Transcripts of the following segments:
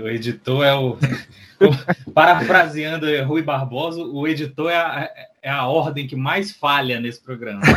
O editor é o. Parafraseando Rui Barbosa, o editor é a, é a ordem que mais falha nesse programa.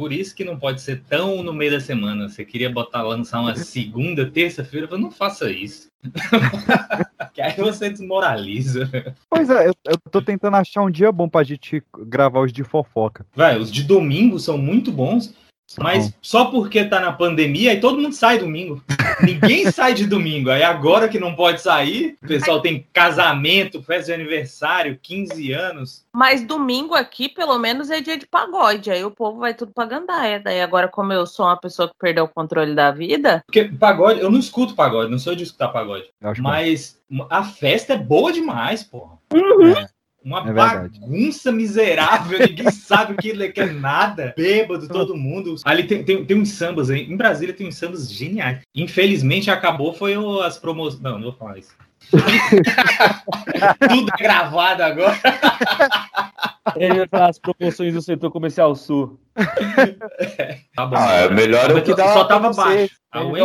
Por isso que não pode ser tão no meio da semana. Você queria botar lançar uma segunda, terça-feira, eu não faça isso. que aí você desmoraliza. Pois é, eu, eu tô tentando achar um dia bom pra gente gravar os de fofoca. Vai, os de domingo são muito bons. Mas só porque tá na pandemia, aí todo mundo sai domingo. Ninguém sai de domingo. Aí agora que não pode sair, o pessoal tem casamento, festa de aniversário, 15 anos. Mas domingo aqui, pelo menos, é dia de pagode. Aí o povo vai tudo pra gandaia. Daí agora, como eu sou uma pessoa que perdeu o controle da vida. Porque pagode, eu não escuto pagode, não sou de escutar pagode. Mas a festa é boa demais, porra. Uhum. É. Uma é bagunça miserável, ninguém sabe o que é nada. Bêbado, todo mundo. Ali tem, tem, tem uns sambas aí. Em Brasília tem uns sambas geniais. Infelizmente acabou, foi as promoções. Não, não vou falar isso. Tudo é gravado agora. Ele vai falar as proporções do setor comercial sul. Tá bom, ah, é melhor o que dá. Só tava baixo.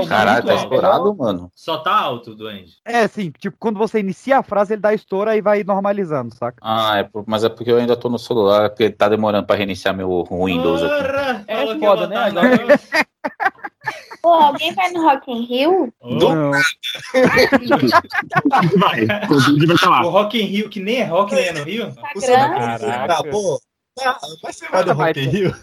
Caralho, tá estourado, mano. Só tá alto, doente. É, sim. Tipo, quando você inicia a frase, ele dá estouro e vai normalizando, saca? Ah, é, mas é porque eu ainda tô no celular, porque tá demorando pra reiniciar meu Windows aqui. É foda, né? Agora... Pô, alguém vai no Rock in Rio? Não. vai, vai falar. O Rock in Rio, que nem é rock, nem é no Rio? Caraca. Tá, pô. Ah, mas você vai no Rock in Rio?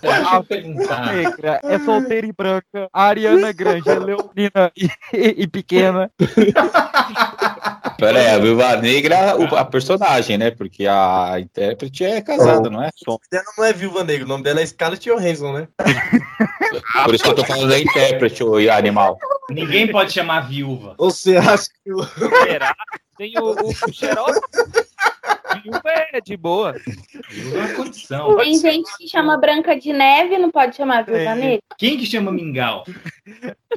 É solteira e branca, Ariana Grande, é leonina e, e, pequena. Pera aí, a Viúva Negra, a personagem, né? Porque a intérprete é casada, não é? O nome dela não é Viúva Negra, o nome dela é Scarlett Johansson, né? Por isso que eu tô falando da intérprete, o animal. Ninguém pode chamar viúva. Você acha que o. Será? Tem o, o Xerox. Viúva é de boa. Viúva é condição. Tem gente que chama Branca de Neve, não pode chamar Viúva é. Negra. Quem que chama Mingau?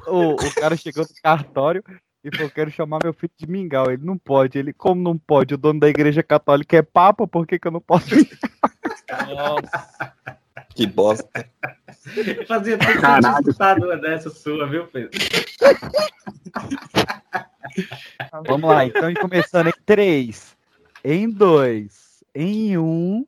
o, o cara chegou no cartório e falou: quero chamar meu filho de Mingau. Ele não pode. Ele, como não pode? O dono da igreja católica é Papa, por que, que eu não posso? Nossa. Que bosta. Fazia tempo que uma dessa sua, viu, Pedro? Vamos lá, então, começando em 3, em 2, em 1. Um.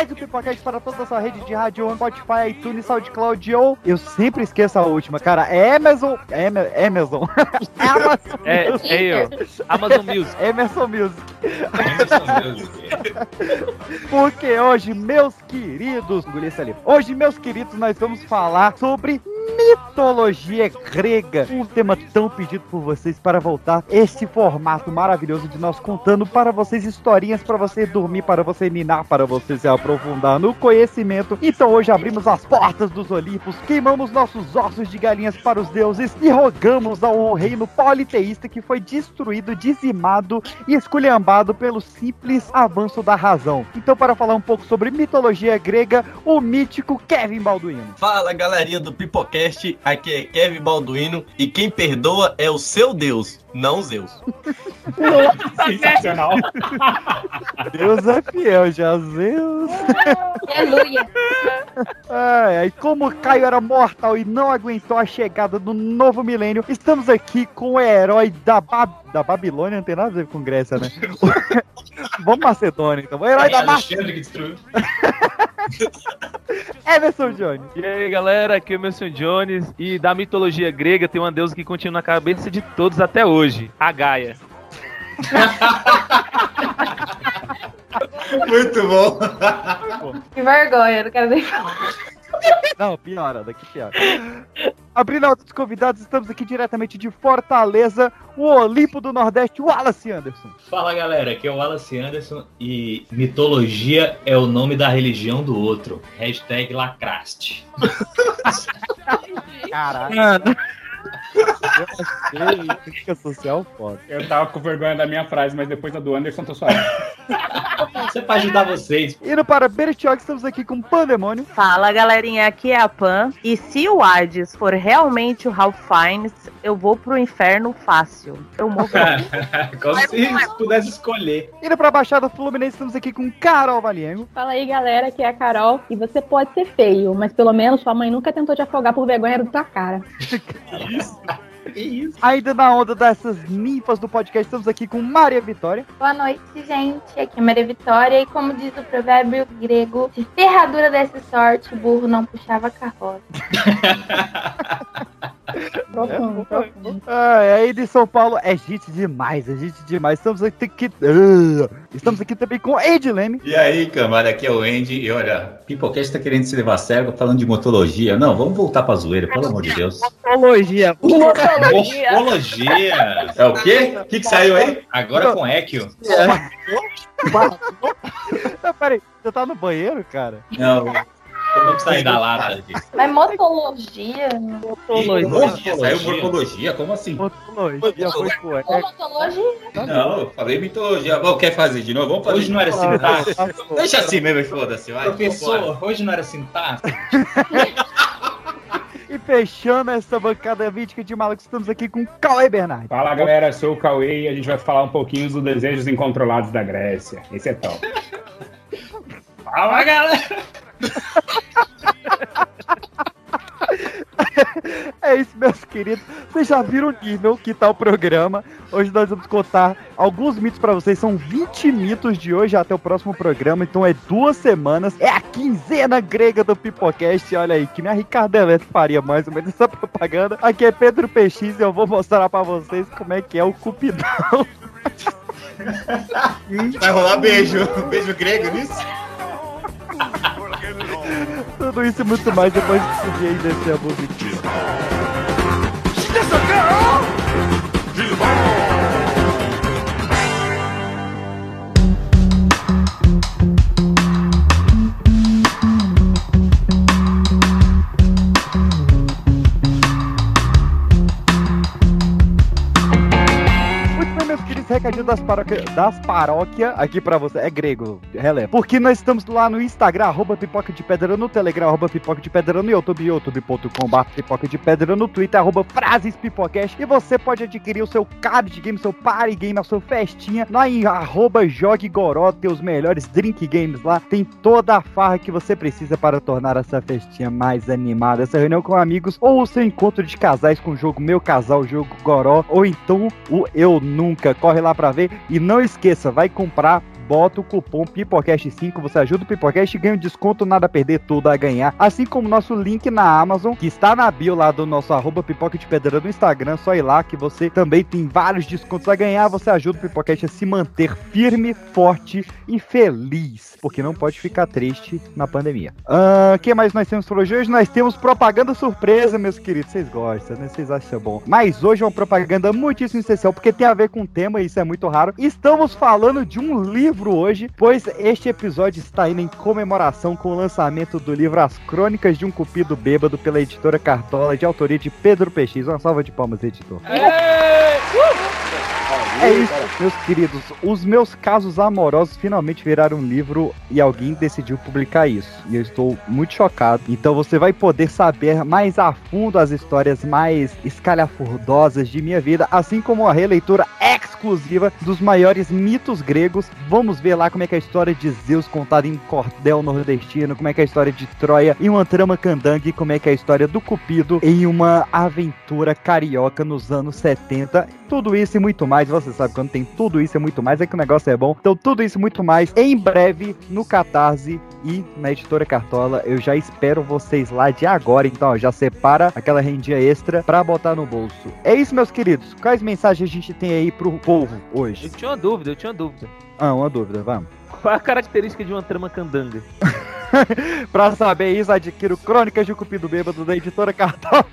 Mais um Pipocast para toda a sua rede de rádio, Spotify, iTunes, SoundCloud ou... Eu sempre esqueço a última, cara. É Amazon... É Amazon. Amazon. É, é eu. Amazon Music. Emerson Music. Porque hoje, meus queridos... Ali. Hoje, meus queridos, nós vamos falar sobre mitologia grega. Um tema tão pedido por vocês para voltar. Esse formato maravilhoso de nós contando para vocês historinhas para você dormir, para você ninar, para você se aprofundar no conhecimento. Então hoje abrimos as portas dos Olimpos, queimamos nossos ossos de galinhas para os deuses e rogamos ao reino politeísta que foi destruído, dizimado e esculhambado pelo simples avanço da razão. Então para falar um pouco sobre mitologia grega, o mítico Kevin Balduino. Fala galerinha do Pipoquete Aqui é Kevin Balduino e quem perdoa é o seu Deus, não Zeus. Sensacional. Deus é fiel, já Zeus. Aleluia. É, como Caio era mortal e não aguentou a chegada do novo milênio, estamos aqui com o herói da, ba da Babilônia, não tem nada a ver com Grécia, né? Vamos Macedônia, então. O herói é da Macedônia. que destruiu. Emerson Jones. E aí, galera, aqui é o Emerson Jones. E da mitologia grega tem uma deusa que continua na cabeça de todos até hoje: a Gaia. Muito bom. Que vergonha, não quero nem falar. Não, piora, daqui piora. Abrindo a dos convidados, estamos aqui diretamente de Fortaleza, o Olimpo do Nordeste, o Wallace Anderson. Fala galera, aqui é o Wallace Anderson e mitologia é o nome da religião do outro. Hashtag lacraste. Caralho. Eu achei crítica social foda. Eu tava com vergonha da minha frase, mas depois da do Anderson tô suave. Isso é pra ajudar vocês. Indo para Bertioga, estamos aqui com Pandemônio. Fala galerinha, aqui é a Pan. E se o Hades for realmente o Ralph Fiennes, eu vou pro inferno fácil. Eu morro. Como se pudesse escolher. Indo para Baixada Fluminense, estamos aqui com Carol Valiengo. Fala aí, galera, aqui é a Carol. E você pode ser feio, mas pelo menos sua mãe nunca tentou te afogar por vergonha da tua cara. Isso? Ainda na onda dessas ninfas do podcast, estamos aqui com Maria Vitória. Boa noite, gente. Aqui é Maria Vitória e como diz o provérbio grego, se ferradura desse sorte, o burro não puxava carroça. Profundo. Ah, aí de São Paulo é gente demais, é gente demais. Estamos aqui, Ah, estamos aqui também com Ed Leme. E aí, camada, aqui é o Andy. E olha, Pipocast tá querendo se levar a sério falando de motologia. Não, vamos voltar pra zoeira, pelo amor de Deus. Motologia. Morfologia. É o quê? O que, que saiu aí? Agora com Ekio. Ah, peraí, você tá no banheiro, cara? Não. Vamos sair da lata. Mas motologia? Morfologia, saiu morfologia? Como assim? Motologia foi motologia? Não, eu falei mitologia. Bom, quer fazer de novo? Vamos fazer. Hoje não era sintaxe. Deixa assim mesmo, foda-se. Professor, hoje não era sintaxe. E fechando essa bancada mítica de malucos, estamos aqui com Cauê Bernardi. Fala galera, eu sou o Cauê e a gente vai falar um pouquinho dos desejos incontrolados da Grécia. Esse é top. Fala, galera. É isso, meus queridos. Vocês já viram o nível que tá o programa. Hoje nós vamos contar alguns mitos pra vocês. São 20 mitos de hoje até o próximo programa. Então é duas semanas. É a quinzena grega do Pipocast. Olha aí, que minha Ricardo Eletro faria mais ou menos essa propaganda. Aqui é Pedro PX e eu vou mostrar pra vocês como é que é o Cupidão. Vai rolar beijo. Beijo grego nisso? Tudo isso e muito mais depois de seguir aí descer a musiquinha. Recadinho das paróquias das paróquia aqui pra você. É grego, releva. Porque nós estamos lá no Instagram, arroba pipoca de pedra, no Telegram, arroba pipoca de pedra, no YouTube, youtube.com.br pipoca de pedra, no Twitter, arroba frases pipocast. E você pode adquirir o seu card game, seu party game, a sua festinha lá em arroba jogue goró, tem os melhores drink games lá. Tem toda a farra que você precisa para tornar essa festinha mais animada. Essa reunião com amigos ou o seu encontro de casais com o jogo Meu Casal, o jogo Goró, ou então o Eu Nunca. Corre lá pra ver. E não esqueça, vai comprar bota o cupom Pipocast5, você ajuda o Pipocast e ganha um desconto, nada a perder, tudo a ganhar. Assim como nosso link na Amazon, que está na bio lá do nosso arroba Pipoca de Pedra no Instagram, só ir lá que você também tem vários descontos a ganhar, você ajuda o Pipocast a se manter firme, forte e feliz, porque não pode ficar triste na pandemia. O que mais nós temos por hoje? Hoje nós temos propaganda surpresa, meus queridos, vocês gostam, né? Vocês acham bom. Mas hoje é uma propaganda muitíssimo especial, porque tem a ver com o tema, e isso é muito raro. Estamos falando de um livro hoje, pois este episódio está indo em comemoração com o lançamento do livro As Crônicas de um Cupido Bêbado pela editora Cartola, de autoria de Pedro PX. Uma salva de palmas, editor. É isso, meus queridos. Os meus casos amorosos finalmente viraram um livro e alguém decidiu publicar isso. E eu estou muito chocado. Então você vai poder saber mais a fundo as histórias mais escalafurdosas de minha vida, assim como a releitura exclusiva dos maiores mitos gregos. Vamos ver lá como é que é a história de Zeus contada em cordel nordestino, como é que é a história de Troia em uma trama candangue, como é que é a história do Cupido em uma aventura carioca nos anos 70. Tudo isso e muito mais. Você sabe quando tem tudo isso e muito mais é que o negócio é bom. Então tudo isso e muito mais em breve no Catarse e na editora Cartola. Eu já espero vocês lá de agora. Então ó, já separa aquela rendinha extra pra botar no bolso. É isso, meus queridos. Quais mensagens a gente tem aí pro povo Eu hoje? tinha uma dúvida, eu tinha uma dúvida. Ah, uma dúvida, vamos. Qual é a característica de uma trama candanga? pra saber isso, adquiro Crônicas de Cupido Bêbado da editora Cartola.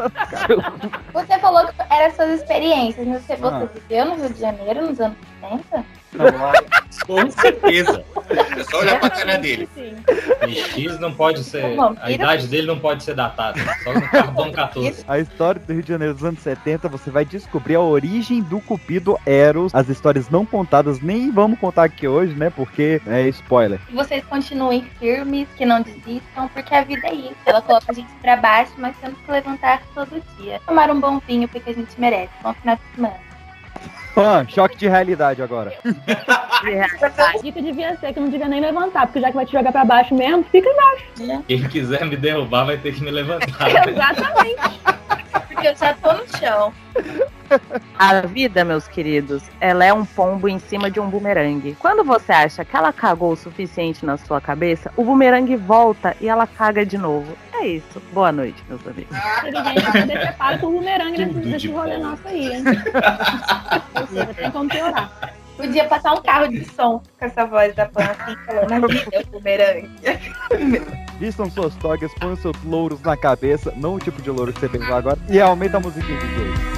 Você falou que eram suas experiências. mas Você, você Ah. viveu no Rio de Janeiro nos anos 70? Com certeza. É só olhar pra cara dele. Sim. E X não pode ser. Bom, A idade dele não pode ser datada. Só no carbono 14. A história do Rio de Janeiro dos anos 70, você vai descobrir a origem do Cupido Eros, as histórias não contadas, nem vamos contar aqui hoje, né? Porque é spoiler. Que vocês continuem firmes, que não desistam, porque a vida é isso. Ela coloca a gente pra baixo, mas temos que levantar todo dia. Tomar um bom vinho, porque a gente merece. Bom final de semana. Pã, choque de realidade agora. A dica devia ser que não devia nem levantar, porque já que vai te jogar pra baixo mesmo, fica embaixo. Quem quiser me derrubar vai ter que me levantar. Exatamente. Porque eu já tô no chão. A vida, meus queridos, ela é um pombo em cima de um bumerangue. Quando você acha que ela cagou o suficiente na sua cabeça, o bumerangue volta e ela caga de novo. É isso. Boa noite, meus amigos. Inteligente, você prepara pro bumerangue nesse, Tudo nesse de rolê bom. nosso aí, hein? Ou seja, tem como piorar. Podia passar um carro de som com essa voz da Pan assim, falando a vida é o bumerangue. Vistam suas togas, ponham seus louros na cabeça, não o tipo de louro que você pensou agora, e aumenta a musiquinha de DJ.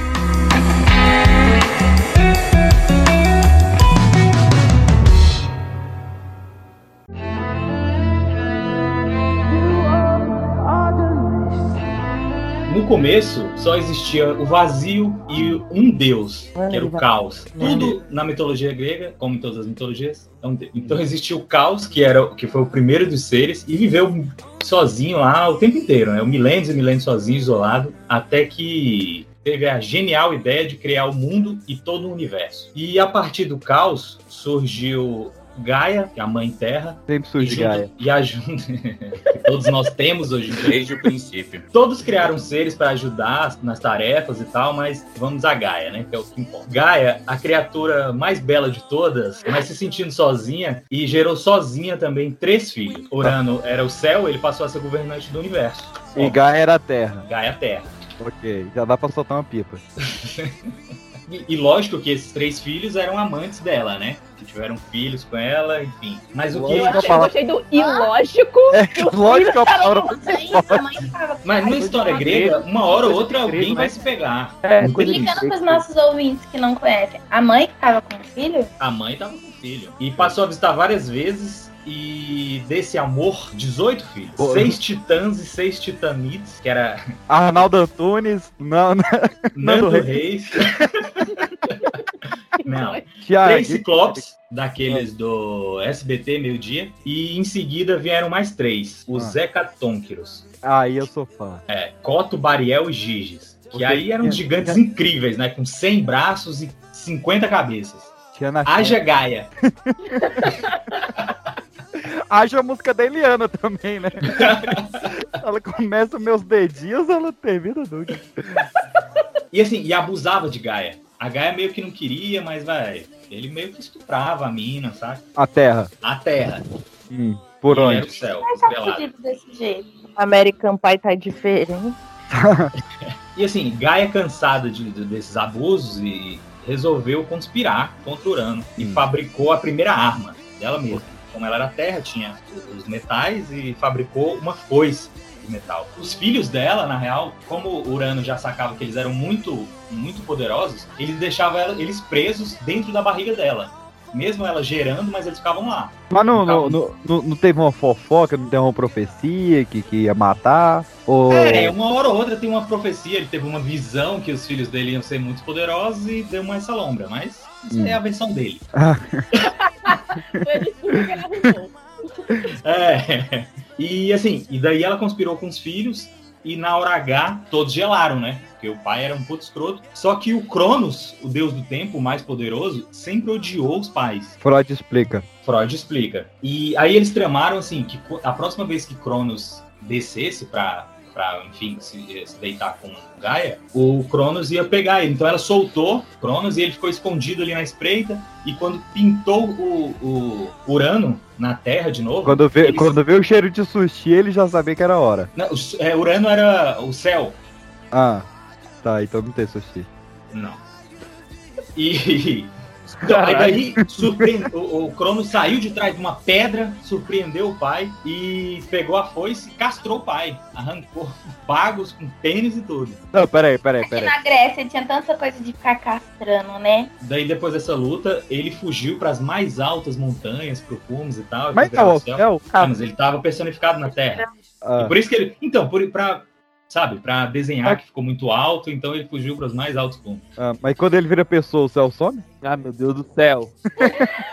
Começo, só existia o vazio e um deus, que era o caos. Tudo na mitologia grega, como em todas as mitologias, é um deus. Então existia o caos, que era que foi o primeiro dos seres, e viveu sozinho lá o tempo inteiro, né? Milênios e milênios sozinho, isolado, até que teve a genial ideia de criar o mundo e todo o universo. E a partir do caos surgiu Gaia, que é a mãe terra, Sempre surge junto- Gaia. e ajuda que todos nós temos hoje em dia. Desde o princípio. Todos criaram seres para ajudar nas tarefas e tal, mas vamos a Gaia, né? Que é o que importa. Gaia, a criatura mais bela de todas, mas se sentindo sozinha e gerou sozinha também três filhos. Urano era o céu, ele passou a ser governante do universo. E Gaia era a Terra. Gaia Terra. Ok, já dá pra soltar uma pipa. E, e lógico que esses três filhos eram amantes dela, né? Que tiveram filhos com ela, enfim. Mas o que. Eu achei, eu gostei do ilógico. É, lógico que é palavra a mãe ficava Mas na história grega, uma hora ou outra alguém vai se pegar. É, Explicando pros nossos ouvintes que não conhecem. A mãe que tava com o filho? A mãe tava com filho. E passou a visitar várias vezes. E desse amor, 18 filhos. Pô. Seis titãs e seis titanites, que era Arnaldo Antunes, não, não, Nando Reis. Reis. Não. Thiago. Três ciclopes, daqueles do SBT meio-dia. E em seguida vieram mais três: os Ah. Zecatônquiros. Aí eu sou fã. É, Coto, Bariel e Giges. Que aí eram gigantes incríveis, né? Com 100 braços e 50 cabeças. Tinha na Haja Gaia. Haja a música da Eliana também, né? ela começa meus dedinhos, ela termina nunca. E assim, e abusava de Gaia. A Gaia meio que não queria, mas vai. Ele meio que estuprava a mina, sabe? A Terra. A terra. Hum, por E onde? céu, fudido desse jeito. American Pie tá diferente. E assim, Gaia, cansada de, de- desses abusos, e resolveu conspirar contra Urano. E Hum. fabricou a primeira arma dela mesma. Como ela era terra, tinha os metais e fabricou uma foice de metal. Os filhos dela, na real, como Urano já sacava que eles eram muito, muito poderosos, ele deixava ela- eles presos dentro da barriga dela. Mesmo ela gerando, mas eles ficavam lá. Mas não, não, não, não- não teve uma fofoca, não teve uma profecia que, que ia matar? Ou... É, uma hora ou outra tem uma profecia, ele teve uma visão que os filhos dele iam ser muito poderosos e deu uma essa lombra, mas isso Hum. é a versão dele. Foi a desculpa que ele arrumou. É. E assim, e daí ela conspirou com os filhos e na hora H todos gelaram, né? Porque o pai era um puto escroto. Só que o Cronos, o deus do tempo o mais poderoso, sempre odiou os pais. Freud explica. Freud explica. E aí eles tramaram assim que a próxima vez que Cronos descesse pra, pra enfim, se, se deitar com Gaia, o Cronos ia pegar ele. Então ela soltou Cronos e ele ficou escondido ali na espreita. E quando pintou o, o Urano na Terra de novo. Quando vê, eles- quando vê o cheiro de sushi, ele já sabia que era hora. Não, o- é, Urano era o céu. Ah, tá, então não tem sushi. Não. E Então, aí daí surpreende- o, o Cronos saiu de trás de uma pedra, surpreendeu o pai e pegou a foice e castrou o pai. Arrancou bagos com pênis e tudo. Não, peraí, peraí, peraí. na Grécia tinha tanta coisa de ficar castrando, né? Daí, depois dessa luta, ele fugiu para as mais altas montanhas, pro Cumes e tal. Mas tá o céu. céu? Ah, mas ele tava personificado na Terra. Ah, E por isso que ele. Então, por, pra, sabe, pra desenhar que ficou muito alto, então ele fugiu para os mais altos pontos. ah, mas quando ele vira pessoa, o céu some? Ah, meu Deus do céu.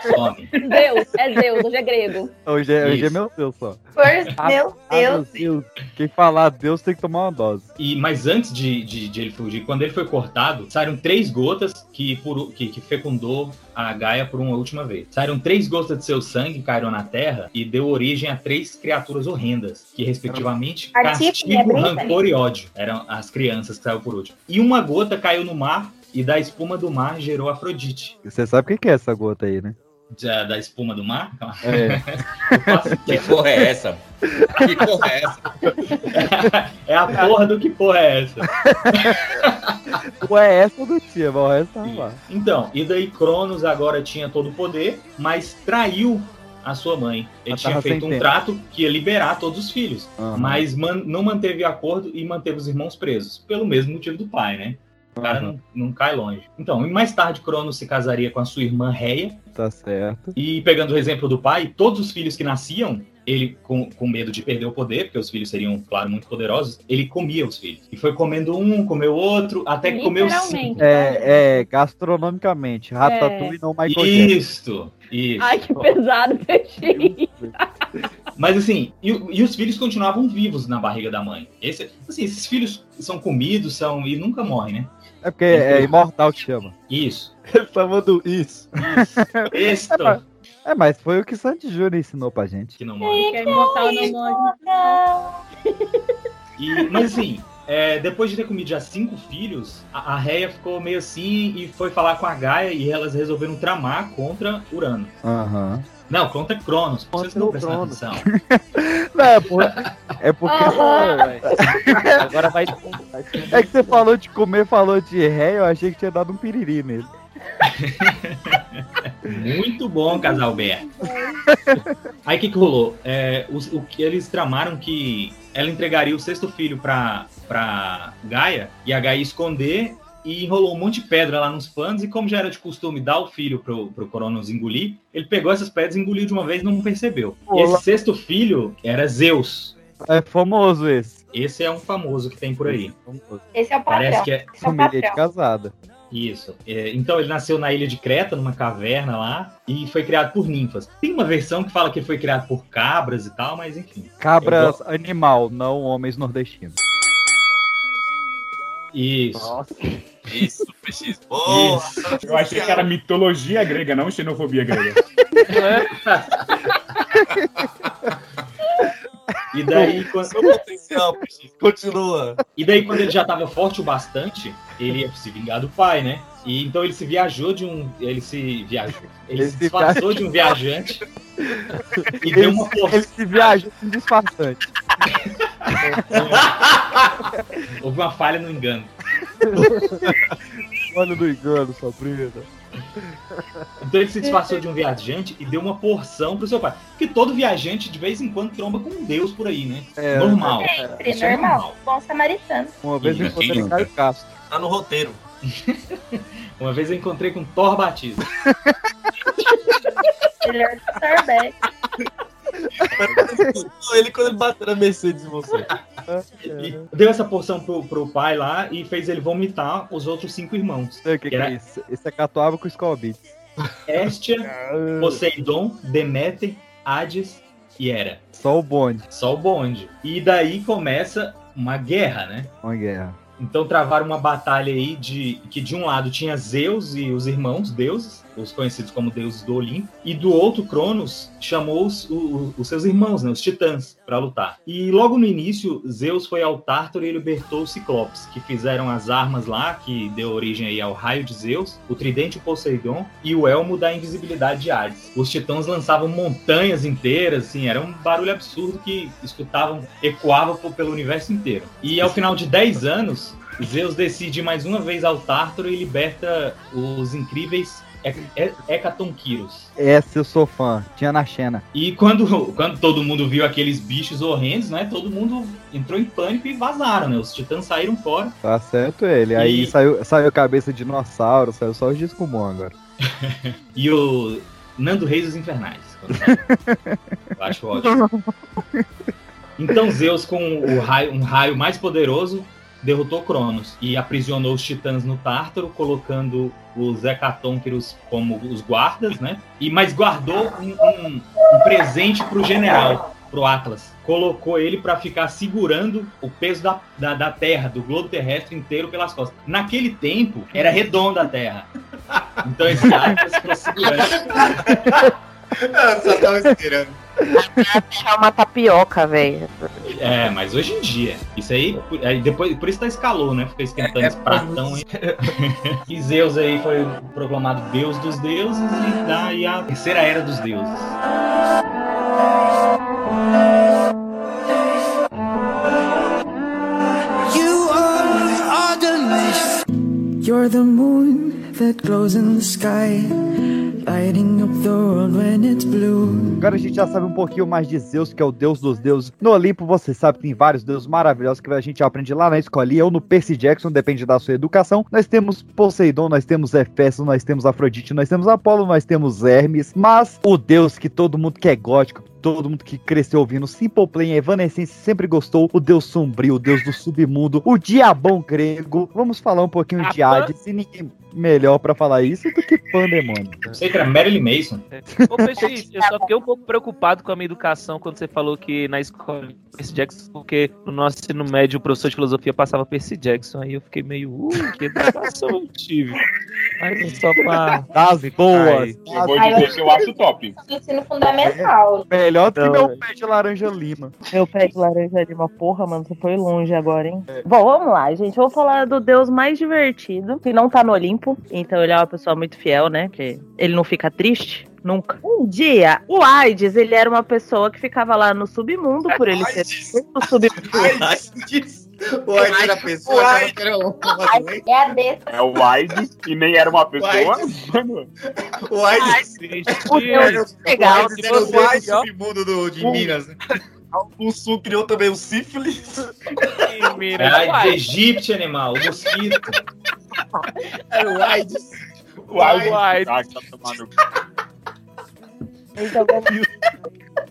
Some. Deus, é Deus, hoje é grego. Hoje é, hoje é meu Deus só. Por Ah, meu Ah, meu Deus. Deus. Quem falar Deus tem que tomar uma dose. E, mas antes de, de, de ele fugir, quando ele foi cortado, saíram três gotas que, por, que, que fecundou a Gaia por uma última vez. Saíram três gotas de seu sangue, caíram na terra e deu origem a três criaturas horrendas, que respectivamente castigo, é rancor e ódio. Eram as crianças que saíram por último. E uma gota caiu no mar e da espuma do mar gerou Afrodite. Você sabe o que é essa gota aí, né? Da, da espuma do mar? É. Que porra é essa? Que porra é essa? É a porra do que porra é essa? Ué, essa do tia, mas o resto tá lá. Então, e daí Cronos agora tinha todo o poder, mas traiu a sua mãe. Ele tinha feito um tempo. trato que ia liberar todos os filhos, Aham. mas man- não manteve acordo e manteve os irmãos presos, pelo mesmo motivo do pai, né? O cara Aham. não, não cai longe. Então, e mais tarde Cronos se casaria com a sua irmã Reia, Tá certo. e pegando o exemplo do pai, todos os filhos que nasciam, ele com, com medo de perder o poder, porque os filhos seriam, claro, muito poderosos, ele comia os filhos. E foi comendo um, comeu outro, até que comeu cinco. É, é gastronomicamente. Ratatouille não Michael Jackson. Isso, isso. Ai, que pesado, peixinho. Mas assim, e, e os filhos continuavam vivos na barriga da mãe. Esse, assim, esses filhos são comidos, são e nunca morrem, né? É porque é imortal que chama. Isso. Ele tá mandando isso. Isso. É, mas foi o que Sandy Júnior ensinou pra gente. que não morre. Que é imortal não morre. E, mas assim, é, depois de ter comido já cinco filhos, a, a Reia ficou meio assim e foi falar com a Gaia e elas resolveram tramar contra Urano. Aham. Não, contra Cronos. Vocês não o Cronos. atenção. Não, é, por- é porque. Agora vai. É que você falou de comer, falou de ré, eu achei que tinha dado um piriri nele. Muito bom, casal Berto. Aí o que, que rolou? É, os- o que eles tramaram que ela entregaria o sexto filho pra, pra Gaia, e a Gaia ia esconder, e enrolou um monte de pedra lá nos panos, e como já era de costume dar o filho pro, pro Cronos engolir, ele pegou essas pedras e engoliu de uma vez e não percebeu. E Olá. esse sexto filho era Zeus. É famoso esse. Esse é um famoso que tem por aí. Esse é o Parece que é Esse é Família de casada. Isso. É, então ele nasceu na ilha de Creta, numa caverna lá, e foi criado por ninfas. Tem uma versão que fala que ele foi criado por cabras e tal, mas enfim. Cabras animal, não homens nordestinos. Isso. Nossa. Isso, PX. Boa! Isso. Eu achei que era mitologia grega, não xenofobia grega. E daí, quando. Continua. e daí, quando ele já estava forte o bastante, ele ia se vingar do pai, né? E então ele se viajou de um. Ele se viajou. Ele, Ele se disfarçou de um viajante e deu uma Ele porção. se viaja com disfarçante. Houve uma falha no engano. Olha do engano, sua preta. Então ele se disfarçou de um viajante e deu uma porção pro seu pai. Porque todo viajante, de vez em quando, tromba com um deus por aí, né? É, normal. Sempre, Isso é normal. Bom samaritano. Uma vez eu encontrei. Caio Castro. Tá no roteiro. Uma vez eu encontrei com Thor Batista. Melhor do Starbucks. Ele quando ele bateu na Mercedes em você. E deu essa porção pro, pro pai lá e fez ele vomitar os outros cinco irmãos. O que, que Era- é isso. Esse é catuaba com Scobits. Estia, Poseidon, Deméter, Hades e Hera. Só o bonde. Só o bonde. E daí começa uma guerra, né? Uma guerra. Então travaram uma batalha aí de que de um lado tinha Zeus e os irmãos deuses, os conhecidos como deuses do Olimpo, e do outro Cronos chamou os, os seus irmãos, né, os titãs, para lutar. E logo no início, Zeus foi ao Tártaro e libertou os Ciclopes, que fizeram as armas lá, que deu origem aí ao raio de Zeus, o tridente Poseidon e o elmo da invisibilidade de Hades. Os titãs lançavam montanhas inteiras, assim, era um barulho absurdo que escutavam, ecoava pelo universo inteiro. E ao final de 10 anos, Zeus decide mais uma vez ao Tártaro e liberta os incríveis é, é, Hecatonquirus. Essa eu sou fã. Tinha na Xena. E quando, quando todo mundo viu aqueles bichos horrendos, né? Todo mundo entrou em pânico e vazaram, né? Os titãs saíram fora. Tá certo ele. Aí E- saiu, saiu a cabeça de dinossauro, saiu só os Discumon agora. E o Nando Reis dos Infernais. Eu acho ótimo. Então Zeus, com o raio- um raio mais poderoso, derrotou Cronos e aprisionou os titãs no Tártaro, colocando os Hecatonqueros como os guardas, né? E mas guardou um, um- um presente pro general, pro Atlas. Colocou ele para ficar segurando o peso da, da, da Terra, do globo terrestre inteiro pelas costas. Naquele tempo, era redonda a Terra. Então esse Atlas ficou segurando. Eu só tava esperando. É uma tapioca, velho. É, mas hoje em dia. Isso aí, aí depois, por isso tá escalou, né? Fica esquentando esse pratão aí. E Zeus aí foi proclamado Deus dos deuses e daí a terceira era dos deuses. You are the mist. You're the moon that glows in the sky, lighting up the world when it's blue. Agora a gente já sabe um pouquinho mais de Zeus, que é o deus dos deuses. No Olimpo, você sabe que tem vários deuses maravilhosos que a gente aprende lá na escolinha ou no Percy Jackson, depende da sua educação. Nós temos Poseidon, nós temos Hefesto, nós temos Afrodite, nós temos Apolo, nós temos Hermes. Mas o deus que todo mundo que é gótico, todo mundo que cresceu ouvindo Simple Plan e Evanescence sempre gostou, o deus sombrio, o deus do submundo, o diabão grego. Vamos falar um pouquinho de Hades e ninguém melhor pra falar isso do que Pandemônio. Sei que era Marilyn Mason. Ô, Peixe, eu só fiquei um pouco preocupado com a minha educação quando você falou que na escola Percy Jackson, porque no nosso ensino médio o professor de filosofia passava Percy Jackson, aí eu fiquei meio, uh, que educação eu tive. Mas só pra... Das boas. Eu vou dizer que eu acho top. Ensino fundamental. Melhor do que Não, meu é. pé de laranja lima. Meu pé de laranja uma porra, mano, você foi longe agora, hein? Bom, vamos lá, gente. Vou falar do deus mais divertido, que não tá no Olimpo. Então ele é uma pessoa muito fiel, né? Que ele não fica triste. Nunca. Um dia, o Aides, ele era uma pessoa que ficava lá no submundo, por ele ser do submundo. O Aides era pessoa, que doença. É a desse. É o Aides, e nem era uma pessoa. Mano, O Aides O deus legal. o era o deus submundo do- de Minas. né? O Sul criou também o sífilis. Era de Egito, animal, o mosquito. Era o Aides. o. Aides. Ah, tá tomando. Então,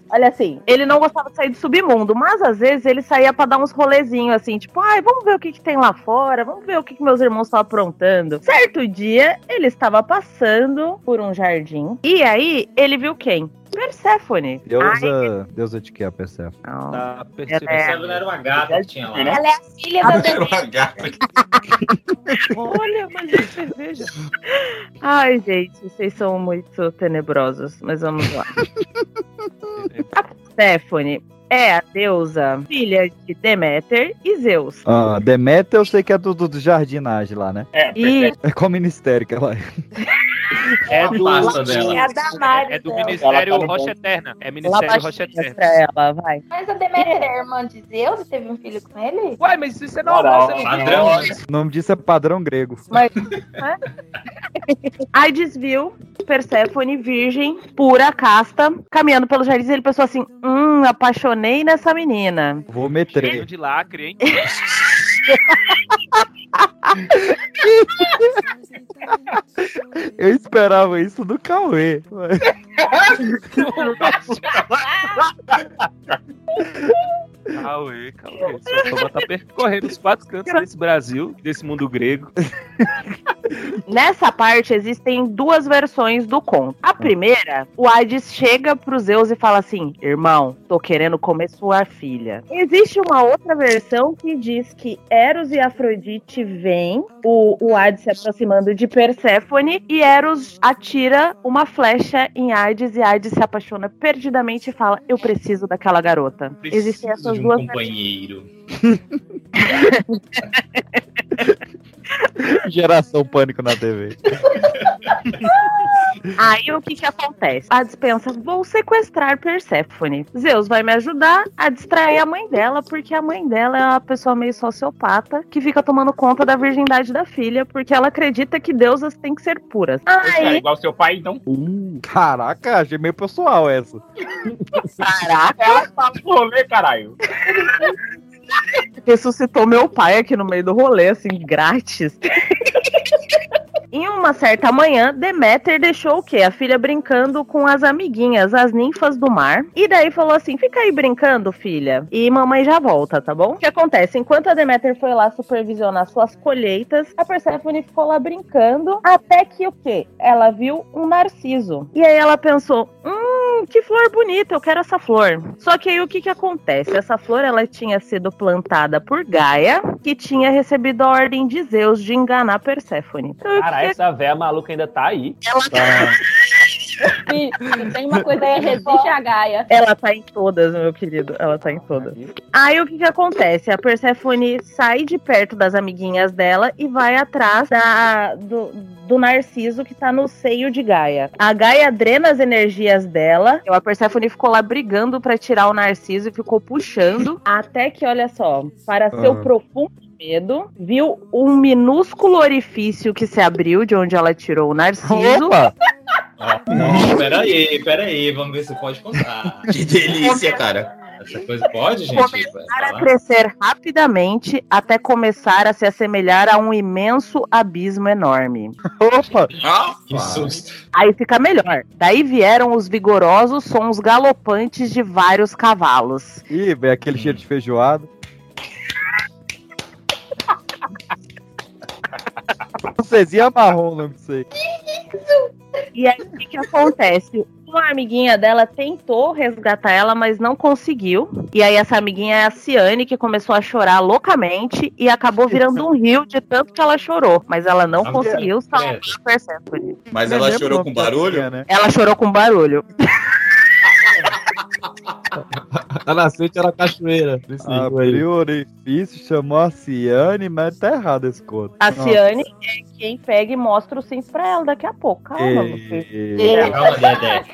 Olha assim, ele não gostava de sair do submundo, mas às vezes ele saía pra dar uns rolezinhos assim, tipo, ai, vamos ver o que, que tem lá fora, vamos ver o que, que meus irmãos estão aprontando. Certo dia, ele estava passando por um jardim e aí ele viu quem? Perséfone. Ai, Deusa, deusa de que a Persephone? não. É, Persephone era uma gata que tinha lá. Ela é a filha da Era Demeter. uma gata. Olha, mas de cerveja. Ai, gente, vocês são muito tenebrosos, mas vamos lá. A Perséfone é a deusa filha de Deméter e Zeus. Ah, Deméter eu sei que é do, do, do jardinagem lá, né? É, E É qual ministério que ela é? É do, Pasta dela. É é do dela. Ministério tá Rocha. Eterna. É Lá Ministério Rocha Eterna. ela, vai. Mas a Deméter é irmã de Zeus e teve um filho com ele? Uai, mas isso é normal, você não Padrão, né? O nome disso é padrão grego. Mas. né? Aides viu Perséfone, virgem, pura, casta, caminhando pelos jardins. Ele pensou assim: hum, apaixonei nessa menina. Vou Cheio meter. de lacre, hein? Eu esperava isso do Cauê. Cauê, Cauê. Sua fama tá percorrendo os quatro cantos desse Brasil, desse mundo grego. Nessa parte existem duas versões do conto. A primeira, o Hades chega pro Zeus e fala assim: Irmão, tô querendo comer sua filha. Existe uma outra versão que diz que Eros e Afrodite vêm, o, o Hades se aproximando de Perséfone, e Eros atira uma flecha em Hades e Hades se apaixona perdidamente e fala: Eu preciso daquela garota. Existem essas de um duas companheiro. Geração pânico na TV. Aí o que que acontece? A dispensa, vou sequestrar Perséfone. Zeus vai me ajudar a distrair a mãe dela, porque a mãe dela é uma pessoa meio sociopata que fica tomando conta da virgindade da filha, porque ela acredita que deusas têm que ser puras. Cara, Aí, igual seu pai, então. Caraca, achei meio pessoal essa. caraca, Ela tá no rolê, caralho. ressuscitou meu pai aqui no meio do rolê, assim, grátis. Em uma certa manhã, Deméter deixou o quê? A filha brincando com as amiguinhas, as ninfas do mar. E daí falou assim: fica aí brincando, filha. E mamãe já volta, tá bom? O que acontece? Enquanto a Deméter foi lá supervisionar suas colheitas, a Persephone ficou lá brincando. Até que o quê? Ela viu um narciso. E aí ela pensou: hum, que flor bonita, eu quero essa flor. Só que aí o que que acontece? Essa flor ela tinha sido plantada por Gaia, que tinha recebido a ordem de Zeus de enganar Perséfone. Então, que Caralho, essa véia maluca ainda tá aí. ela Ih, Tem uma coisa aí, resiste a Gaia. Ela tá em todas, meu querido. Ela tá em todas. Aí o que que acontece? A Persephone sai de perto das amiguinhas dela e vai atrás da, do, do Narciso que tá no seio de Gaia. A Gaia drena as energias dela. A Persephone ficou lá brigando pra tirar o Narciso e ficou puxando. até que, olha só, para seu Ah. profundo medo, viu um minúsculo orifício que se abriu de onde ela tirou o Narciso. Opa! Não, peraí, peraí, vamos ver se pode contar. Que delícia, cara. Essa coisa pode, gente? Começar a crescer rapidamente até começar a se assemelhar a um imenso abismo enorme. Opa! Que susto. Aí fica melhor. Daí vieram os vigorosos sons galopantes de vários cavalos. Ih, vem aquele cheiro de feijoada. Francesinha marrom, o disso aí. E aí o que, que acontece? Uma amiguinha dela tentou resgatar ela, mas não conseguiu. E aí essa amiguinha é a Ciane, que começou a chorar loucamente e acabou virando um rio de tanto que ela chorou. Mas ela não Ah, conseguiu salvar é. a Persephone. Mas ela chorou o com barulho? né? Ela chorou com barulho. A nascente era cachoeira. Livro aí. Abriu o orifício, chamou a Ciane, mas tá errado esse conto. A Ciane é quem pega e mostra os cintos pra ela daqui a pouco. Calma, meu filho. E... Calma, Dedé.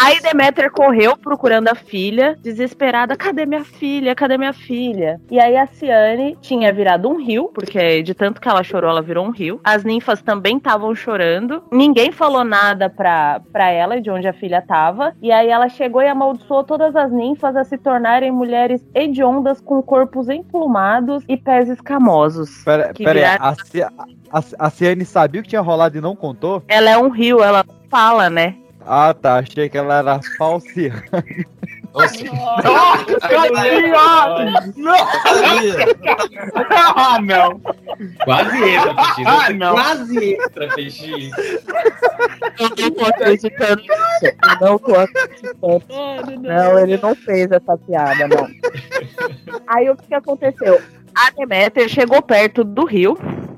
Aí Deméter correu procurando a filha, desesperada. Cadê minha filha? Cadê minha filha? E aí a Ciane tinha virado um rio, porque de tanto que ela chorou, ela virou um rio. As ninfas também estavam chorando. Ninguém falou nada pra, pra ela de onde a filha tava. E aí ela chegou e amaldiçoou todas as ninfas a se tornarem mulheres hediondas com corpos emplumados e pés escamosos. Pera, pera aí, viraram- a, a Ciane sabia o que tinha rolado e não contou? Ela é um rio, ela fala, né? Ah, tá. Achei que ela era falsiana. Nossa, Ah, não. quase entra, Peixinho. Ah, não. Quase entra, Peixinho. Eu não tô acreditando nisso. Eu não tô acreditando. Não, ele não fez essa piada, não. Aí o que, que aconteceu? A Deméter chegou perto do rio,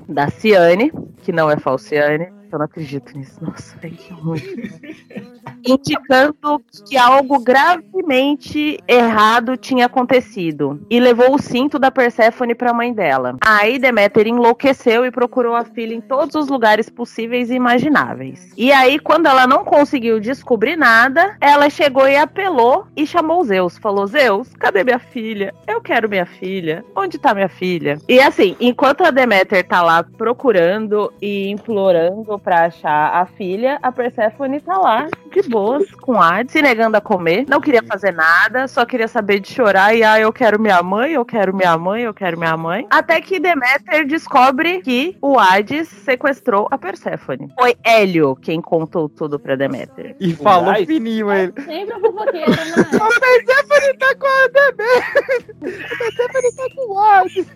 da Ciane, que não é Falciane. Eu não acredito nisso. Nossa, velho, que ruim. Indicando que algo gravemente errado tinha acontecido. E levou o cinto da Perséfone pra mãe dela. Aí Deméter enlouqueceu e procurou a filha em todos os lugares possíveis e imagináveis. E aí, quando ela não conseguiu descobrir nada, ela chegou e apelou e chamou Zeus. Falou: Zeus, cadê minha filha? Eu quero minha filha. Onde tá minha filha? E assim, enquanto a Deméter tá lá procurando e implorando pra achar a filha, a Perséfone tá lá de boas com Hades, se negando a comer, não queria fazer nada, só queria saber de chorar e ah, eu quero minha mãe, eu quero minha mãe, eu quero minha mãe. Até que Deméter descobre que o Hades sequestrou a Perséfone. Foi Hélio quem contou tudo pra Deméter. E falou Ai. fininho ele. Sempre a fofoqueira, né? A Persephone tá com a Demeter. A Persephone tá com o Hades.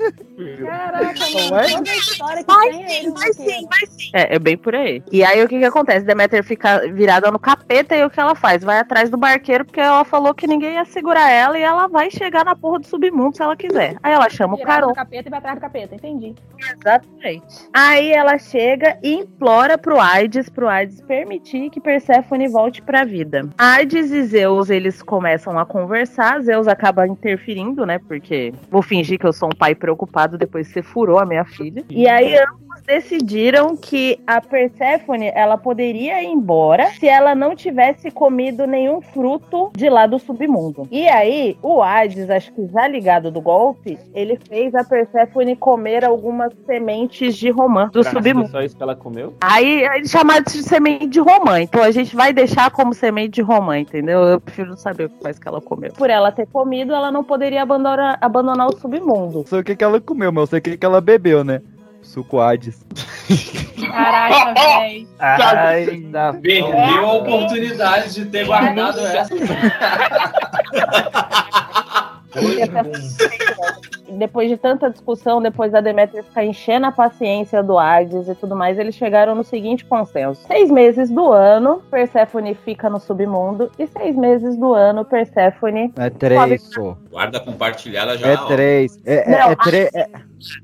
Caraca, mano. é? Toda a história que Vai tem é sim, ele, vai fofoqueiro. sim, vai sim. É, é bem por aí. E aí o que que acontece? Deméter fica virada no capeta e o que ela faz? Vai atrás do barqueiro porque ela falou que ninguém ia segurar ela e ela vai chegar na porra do submundo se ela quiser. Aí ela chama o Carol. capeta e vai atrás do capeta, entendi. Exatamente. Aí ela chega e implora pro Aides, pro Aides permitir que Perséfone volte pra vida. Aides e Zeus, eles começam a conversar, Zeus acaba interferindo, né, porque vou fingir que eu sou um pai preocupado depois que você furou a minha filha. E aí ambos decidiram que a Perséfone ela poderia ir embora se ela não tivesse comido nenhum fruto de lá do submundo. E aí, o Hades, acho que já ligado do golpe, ele fez a Perséfone comer algumas sementes de romã do nascer submundo. Só isso que ela comeu? Aí eles chamaram de semente de romã. Então a gente vai deixar como semente de romã, entendeu? Eu prefiro não saber o que mais que ela comeu. Por ela ter comido, ela não poderia abandonar, abandonar o submundo. Não sei o que, que ela comeu, mas eu sei o que, que ela bebeu, né? Suco Hades. Caraca, véi. Ai, da Perdeu a oportunidade de ter guardado essa. Depois de tanta discussão, depois da Deméter ficar enchendo a paciência do Hades e tudo mais, eles chegaram no seguinte consenso: seis meses do ano, Perséfone fica no submundo, e seis meses do ano, Perséfone. É três, pô. Guarda compartilhada já. É três. É, é, Não, é três. é-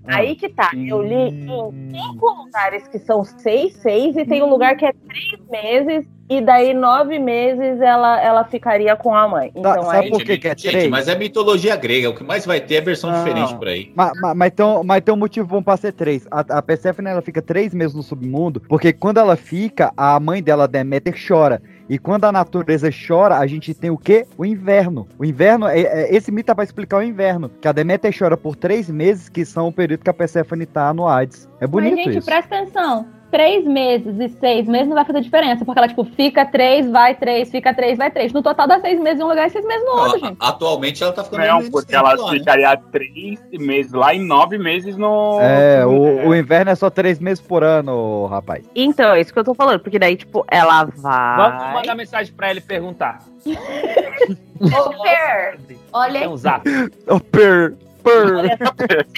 Aí que tá. Eu li em cinco lugares que são seis, seis, e tem um lugar que é três meses, e daí nove meses ela, ela ficaria com a mãe. Então sabe aí. por que que é Gente, três? mas é mitologia grega. O que mais vai ter é versão Não. diferente por aí. Mas, mas, mas, tem, um- mas tem um motivo bom pra ser três. A, a Persephone ela fica três meses no submundo, porque quando ela fica, a mãe dela, Deméter, chora. E quando a natureza chora, a gente tem o quê? O inverno. O inverno, é, é- esse mito é pra explicar o inverno. Que a Deméter chora por três meses, que são o período que a Persephone tá no Hades. É bonito Mas, gente, isso. presta atenção. Três meses e seis meses não vai fazer diferença, porque ela, tipo, fica três, vai três, fica três, vai três. No total dá seis meses em um lugar e seis meses no outro, gente. Atualmente ela tá ficando. Não, porque ela lá, né? ficaria três meses lá e nove meses no. É, o, o inverno é só três meses por ano, rapaz. Então, é isso que eu tô falando, porque daí, tipo, ela vai. Vamos mandar mensagem pra ele e perguntar. Ô, Per, olha Tem um zap. Oh, per, per. Olha,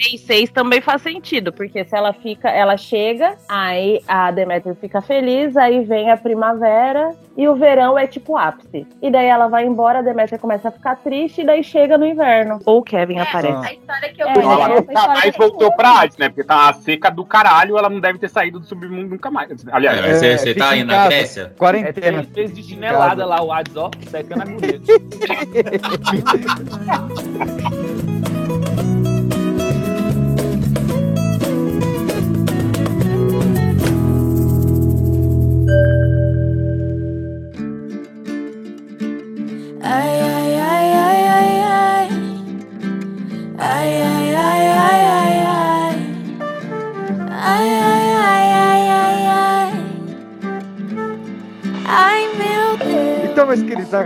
6, 6 também faz sentido, porque se ela fica, ela chega, aí a Deméter fica feliz, aí vem a primavera e o verão é tipo ápice. E daí ela vai embora, a Deméter começa a ficar triste e daí chega no inverno. Ou o Kevin aparece. a história que eu É. Ela essa nunca história mais tem voltou pra Hades, né? Porque tá a seca do caralho, ela não deve ter saído do submundo nunca mais. Aliás, É, você, É, você tá aí na casa. Grécia? É Quarentena. três vezes de chinelada lá, o Hades, ó, secando a agonia. Ay, ay, ay,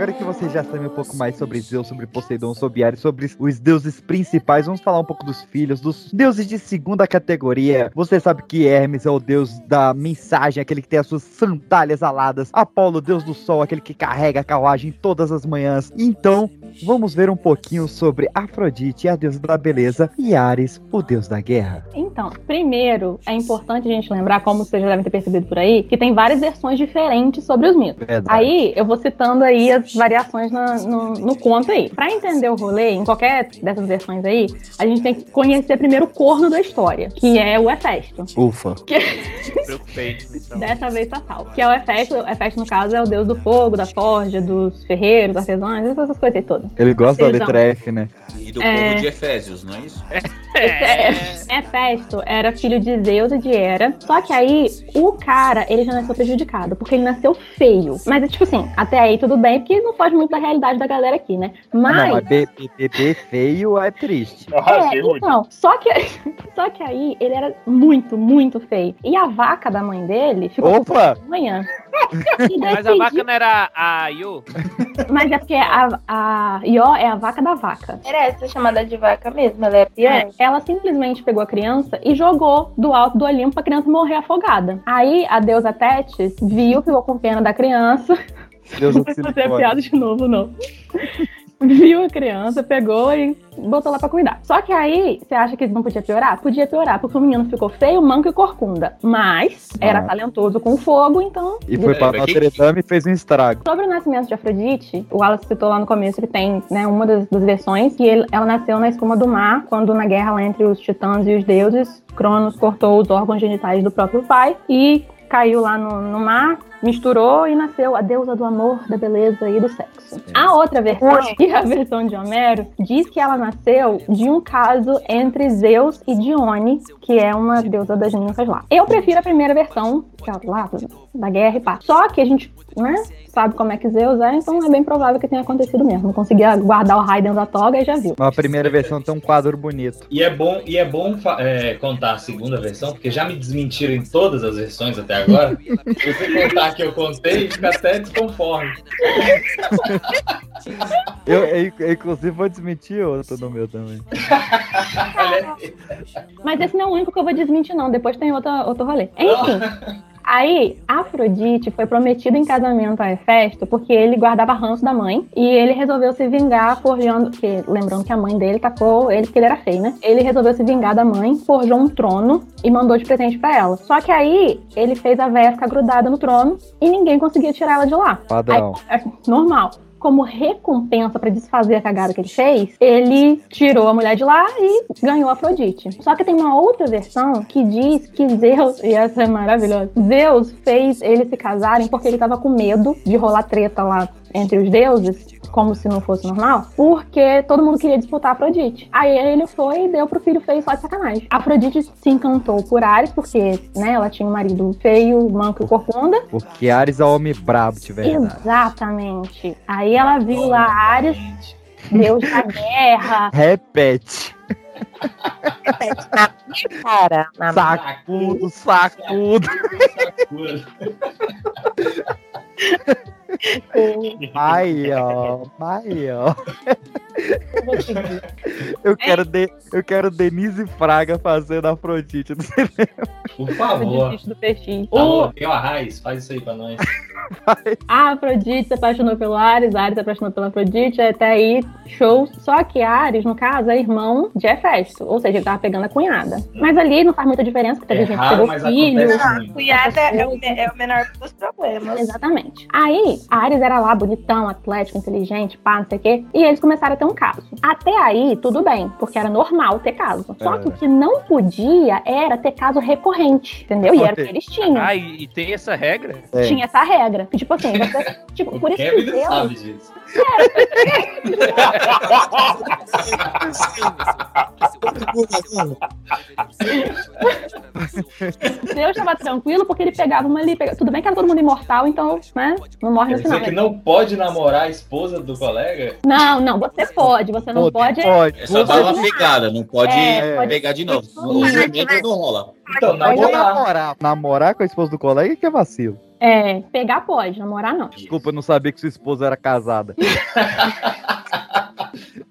agora que vocês já sabem um pouco mais sobre Zeus, sobre Poseidon, sobre Ares, sobre os deuses principais, vamos falar um pouco dos filhos, dos deuses de segunda categoria. Você sabe que Hermes é o deus da mensagem, aquele que tem as suas sandálias aladas. Apolo, deus do sol, aquele que carrega a carruagem todas as manhãs. Então, vamos ver um pouquinho sobre Afrodite, a deusa da beleza, e Ares, o deus da guerra. Então, primeiro, é importante a gente lembrar, como vocês já devem ter percebido por aí, que tem várias versões diferentes sobre os mitos. Verdade. Aí, eu vou citando aí as variações na- no, no conto aí. Pra entender o rolê, em qualquer dessas versões aí, a gente tem que conhecer primeiro o corno da história, que é o Hefesto. Ufa. Preocupei. Então. Dessa vez tá tal. Que é o Hefesto, o Hefesto, no caso, é o deus do fogo, da forja, dos ferreiros, artesãos, essas coisas aí todas. Ele gosta da letra F, né? E do É. povo de Efésios, não é isso? Esse é- Hefesto era filho de Zeus e de Hera. Só que aí, o cara, ele já nasceu prejudicado, porque ele nasceu feio. Mas, é tipo assim, até aí tudo bem, porque não foge muito da realidade da galera aqui, né? Não, Mas. be- bebê feio é triste. É, então, só que, só que aí ele era muito, muito feio. E a vaca da mãe dele ficou Opa! com manhã. Mas a vaca não era a Yu? Mas é porque a, a Ió é a vaca da vaca. Era essa chamada de vaca mesmo, ela é a pior. É, ela simplesmente pegou a criança e jogou do alto do Olimpo pra criança morrer afogada. Aí a deusa Tétis viu, ficou com pena da criança. Deus Não vai fazer a piada de novo, não. Viu a criança, pegou e botou lá pra cuidar. Só que aí, você acha que não podia piorar? Podia piorar, porque o menino ficou feio, manco e corcunda. Mas era Ah. talentoso com fogo, então. E foi pra Notre Dame e fez um estrago. Sobre o nascimento de Afrodite, o Wallace citou lá no começo que tem né, uma das, das versões que ele- ela nasceu na espuma do mar, quando na guerra lá entre os titãs e os deuses, Cronos cortou os órgãos genitais do próprio pai e caiu lá no, no mar, misturou e nasceu a deusa do amor, da beleza e do sexo. A outra versão, que é a versão de Homero, diz que ela nasceu de um caso entre Zeus e Dione, que é uma deusa das ninfas lá. Eu prefiro a primeira versão, que é lá da guerra e pá. Só que a gente, né, sabe como é que Zeus é, então é bem provável que tenha acontecido mesmo. Não conseguia guardar o raio dentro da toga e já viu. A primeira versão tem um quadro bonito. E é bom, e é bom é, contar a segunda versão, porque já me desmentiram em todas as versões até agora. Se você contar que eu contei, fica até desconforme. Eu, eu, eu, inclusive, vou desmentir outro no meu também. Mas esse não é o único que eu vou desmentir, não. Depois tem outra, outro rolê. Enfim. Aí, Afrodite foi prometido em casamento a Hefesto porque ele guardava ranço da mãe e ele resolveu se vingar forjando. Que, lembrando que a mãe dele tacou ele porque ele era feio, né? Ele resolveu se vingar da mãe, forjou um trono e mandou de presente pra ela. Só que aí ele fez a véia ficar grudada no trono e ninguém conseguia tirar ela de lá. Padrão. Aí, é normal. Como recompensa pra desfazer a cagada que ele fez, ele tirou a mulher de lá e ganhou a Afrodite. Só que tem uma outra versão que diz que Zeus, e essa é maravilhosa, Zeus fez eles se casarem porque ele tava com medo de rolar treta lá entre os deuses, como se não fosse normal, porque todo mundo queria disputar a Afrodite. Aí ele foi e deu pro filho feio só de sacanagem. A Afrodite se encantou por Ares, porque né, ela tinha um marido feio, manco e corcunda, Porque Ares é homem brabo, de verdade. Exatamente. Aí ela viu lá Ares, Deus da guerra. Repete. Cara, na Sacudo, sacudo. Aí, Aí, ó. Eu quero, de, eu quero Denise Fraga fazendo Afrodite no cinema. Por favor. Afrodite do peixinho. Alô, Miguel Arraes, faz isso aí pra nós. A Afrodite se apaixonou pelo Ares, Ares se apaixonou pela Afrodite, até aí, show. Só que Ares, no caso, é irmão de Hefesto, ou seja, ele tava pegando a cunhada. Mas ali não faz muita diferença, porque teve É gente que raro, pegou mas filho. muito. Cunhada é o, é o menor dos problemas. Exatamente. Aí, Ares era lá, bonitão, atlético, inteligente, pá, não sei o quê. E eles começaram a ter um caso. Até aí, tudo bem, porque era normal ter caso. Só que o que não podia era ter caso recorrente, entendeu? E era o que eles tinham. Ah, e, e tem essa regra? Tinha essa regra. Que, tipo assim, você, tipo, por isso que Kevin Deus... sabe disso. Deus estava tranquilo porque ele pegava uma ali. pegava- Tudo bem que era todo mundo imortal, então, né? Não morre no final. dizer que não pode namorar a esposa do colega? Não, não, você pode, você não pode. É só dar uma pegada, não pode É, pode- pegar de novo. O gemendo não rola. Então, Pode namorar. namorar. Namorar com a esposa do colega que é vacilo. É, pegar pode, namorar não. Desculpa, eu não sabia que sua esposa era casada.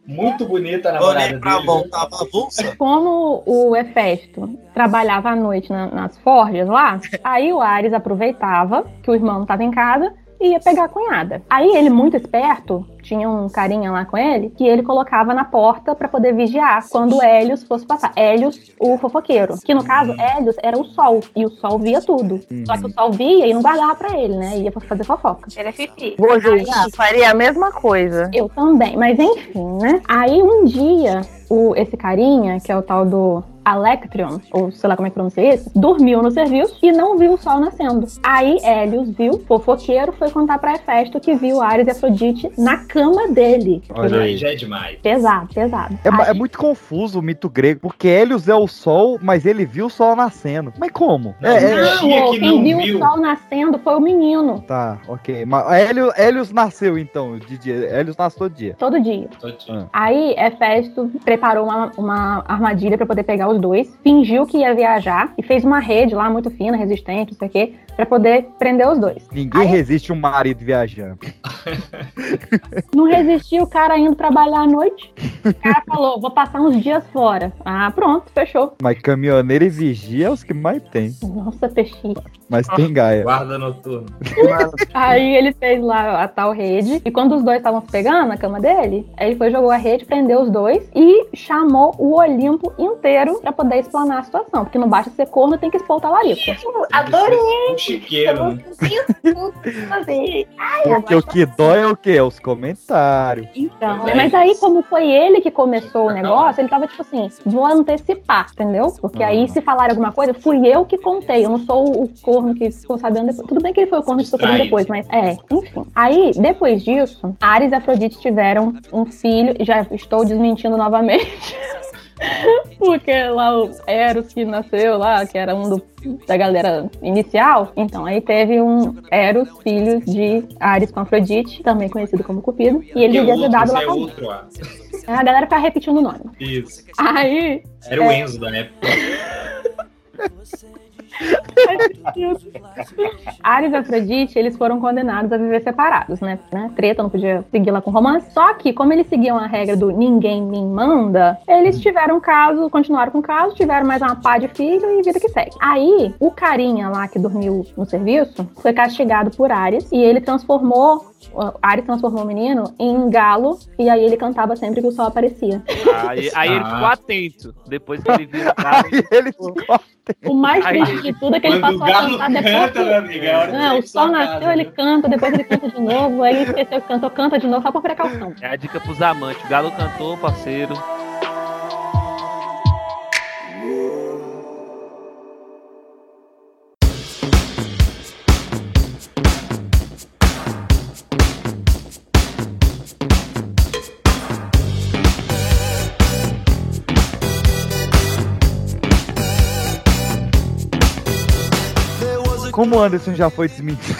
Muito bonita a namorada pra dele. voltar a bagunça. Como o Hefesto trabalhava à noite na- nas forjas lá, aí o Ares aproveitava que o irmão estava em casa e ia pegar a cunhada. Aí ele, muito esperto, tinha um carinha lá com ele, que ele colocava na porta para poder vigiar quando Hélios fosse passar. Hélios, o fofoqueiro. Que no caso, Hélios era o sol, e o sol via tudo. Só que o sol via e não guardava pra ele, né? Ia pra fazer fofoca. Ele é fifi. Vou julgar, faria a mesma coisa. Eu também, mas enfim, né? Aí um dia, o, esse carinha, que é o tal do Alectrion, ou sei lá como é que pronuncia isso, dormiu no serviço e não viu o sol nascendo. Aí Hélios viu, fofoqueiro, foi contar pra Hefesto que viu Ares e Afrodite na cama dele. Olha Aí já é demais. Pesado, pesado. É, ma- Aí- é muito confuso o mito grego, porque Hélios é o sol, mas ele viu o sol nascendo. Mas como? Não, É, é- não. Não, Tinha ô, que quem não viu, viu. o sol nascendo foi o menino. Tá, ok. Mas Hélio, Hélios nasceu então, de dia. Hélios nasceu todo dia. Todo dia. Tô te- Aí Hefesto preparou uma, uma armadilha pra poder pegar os dois, fingiu que ia viajar e fez uma rede lá muito fina, resistente, não sei o quê, pra poder prender os dois. Ninguém Aí- resiste um marido viajando. Não resistiu o cara indo trabalhar à noite. O cara falou, vou passar uns dias fora. Ah, pronto, fechou. Mas caminhoneiro e vigia é os que mais tem. Nossa, peixinho. Mas tem gaia. Guarda noturno. Aí ele fez lá a tal rede. E quando os dois estavam se pegando na cama dele, aí ele foi, jogou a rede, prendeu os dois e chamou o Olimpo inteiro pra poder explanar a situação. Porque não basta ser corno, tem que expor o talarico. Adorei. O chiqueiro. né? Porque o que dói é o quê? É os comentários. Então, É. mas aí, como foi ele que começou o negócio, ele tava tipo assim, vou antecipar, entendeu? Porque aí, se falar alguma coisa, fui eu que contei. Eu não sou o corno que ficou sabendo depois. Tudo bem que ele foi o corno que ficou sabendo depois, mas é, enfim. Aí, depois disso, Ares e Afrodite tiveram um filho. Já estou desmentindo novamente. Porque lá o Eros que nasceu lá, que era um do- da galera inicial, então aí teve um Eros, filho de Ares com Afrodite, também conhecido como Cupido, e ele Que devia ter dado lá é outro, ah. A galera fica repetindo o nome. Isso. Aí. Era o é, Enzo da época. Ares e Afrodite, eles foram condenados a viver separados, né? né? Treta, não podia seguir lá com romance. Só que, como eles seguiam a regra do ninguém me manda, eles tiveram caso, continuaram com o caso, tiveram mais uma pá de filho e vida que segue. Aí, o carinha lá que dormiu no serviço foi castigado por Ares e ele transformou. Ares transformou o menino em galo e aí ele cantava sempre que o sol aparecia. Aí, aí ele Ah. ficou atento. Depois que ele viu o cara. Aí ele O mais triste de tudo é que ele passou a cantar depois. canta, que- meu amigo, é Não, o sol nasceu, ele viu? canta, depois ele canta de novo, aí ele esqueceu que cantou, canta de novo só por precaução. É a dica pros amantes. O Galo cantou, parceiro. Como o Anderson já foi desmentido.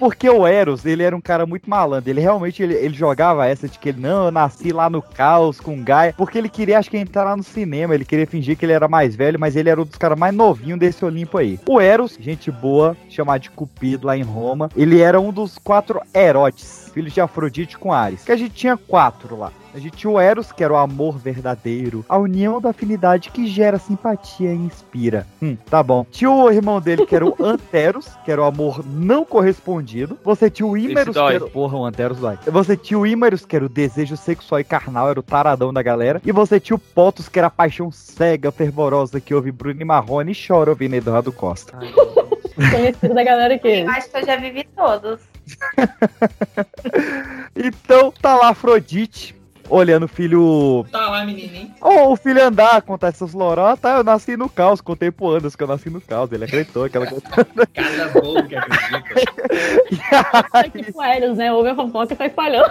Porque o Eros, ele era um cara muito malandro. Ele realmente ele, ele jogava essa de que ele, não, eu nasci lá no caos com Gaia. Porque ele queria, acho que, entrar no cinema. Ele queria fingir que ele era mais velho, mas ele era um dos caras mais novinhos desse Olimpo aí. O Eros, gente boa, chamado de Cupido lá em Roma. Ele era um dos quatro Erotes, filhos de Afrodite com Ares. Que a gente tinha quatro lá. A gente tinha o Eros, que era o amor verdadeiro, a união da afinidade que gera simpatia e inspira. Hum, tá bom. Tinha o irmão dele, que era o Anteros, que era o amor não correspondido. Você tinha o Ímeros, que era... Porra, o Anteros dói. Você tinha o Ímeros, que era o desejo sexual e carnal, era o taradão da galera. E você tinha o Potus, que era a paixão cega, fervorosa, que ouve Bruno e Marrone e chora ouvindo Eduardo Costa. Conhecido da galera que. Eu acho que eu já vivi todos. Então, tá lá Afrodite, olhando o filho Tá lá, menininho. Ou o filho andar, contar essas lorotas. Tá, eu nasci no caos, contei pro Anderson que eu nasci no caos. Ele acreditou aquela coisa. Cada bobo que acredita. É tipo Eros, né? Ouve a fofoca e sai espalhando.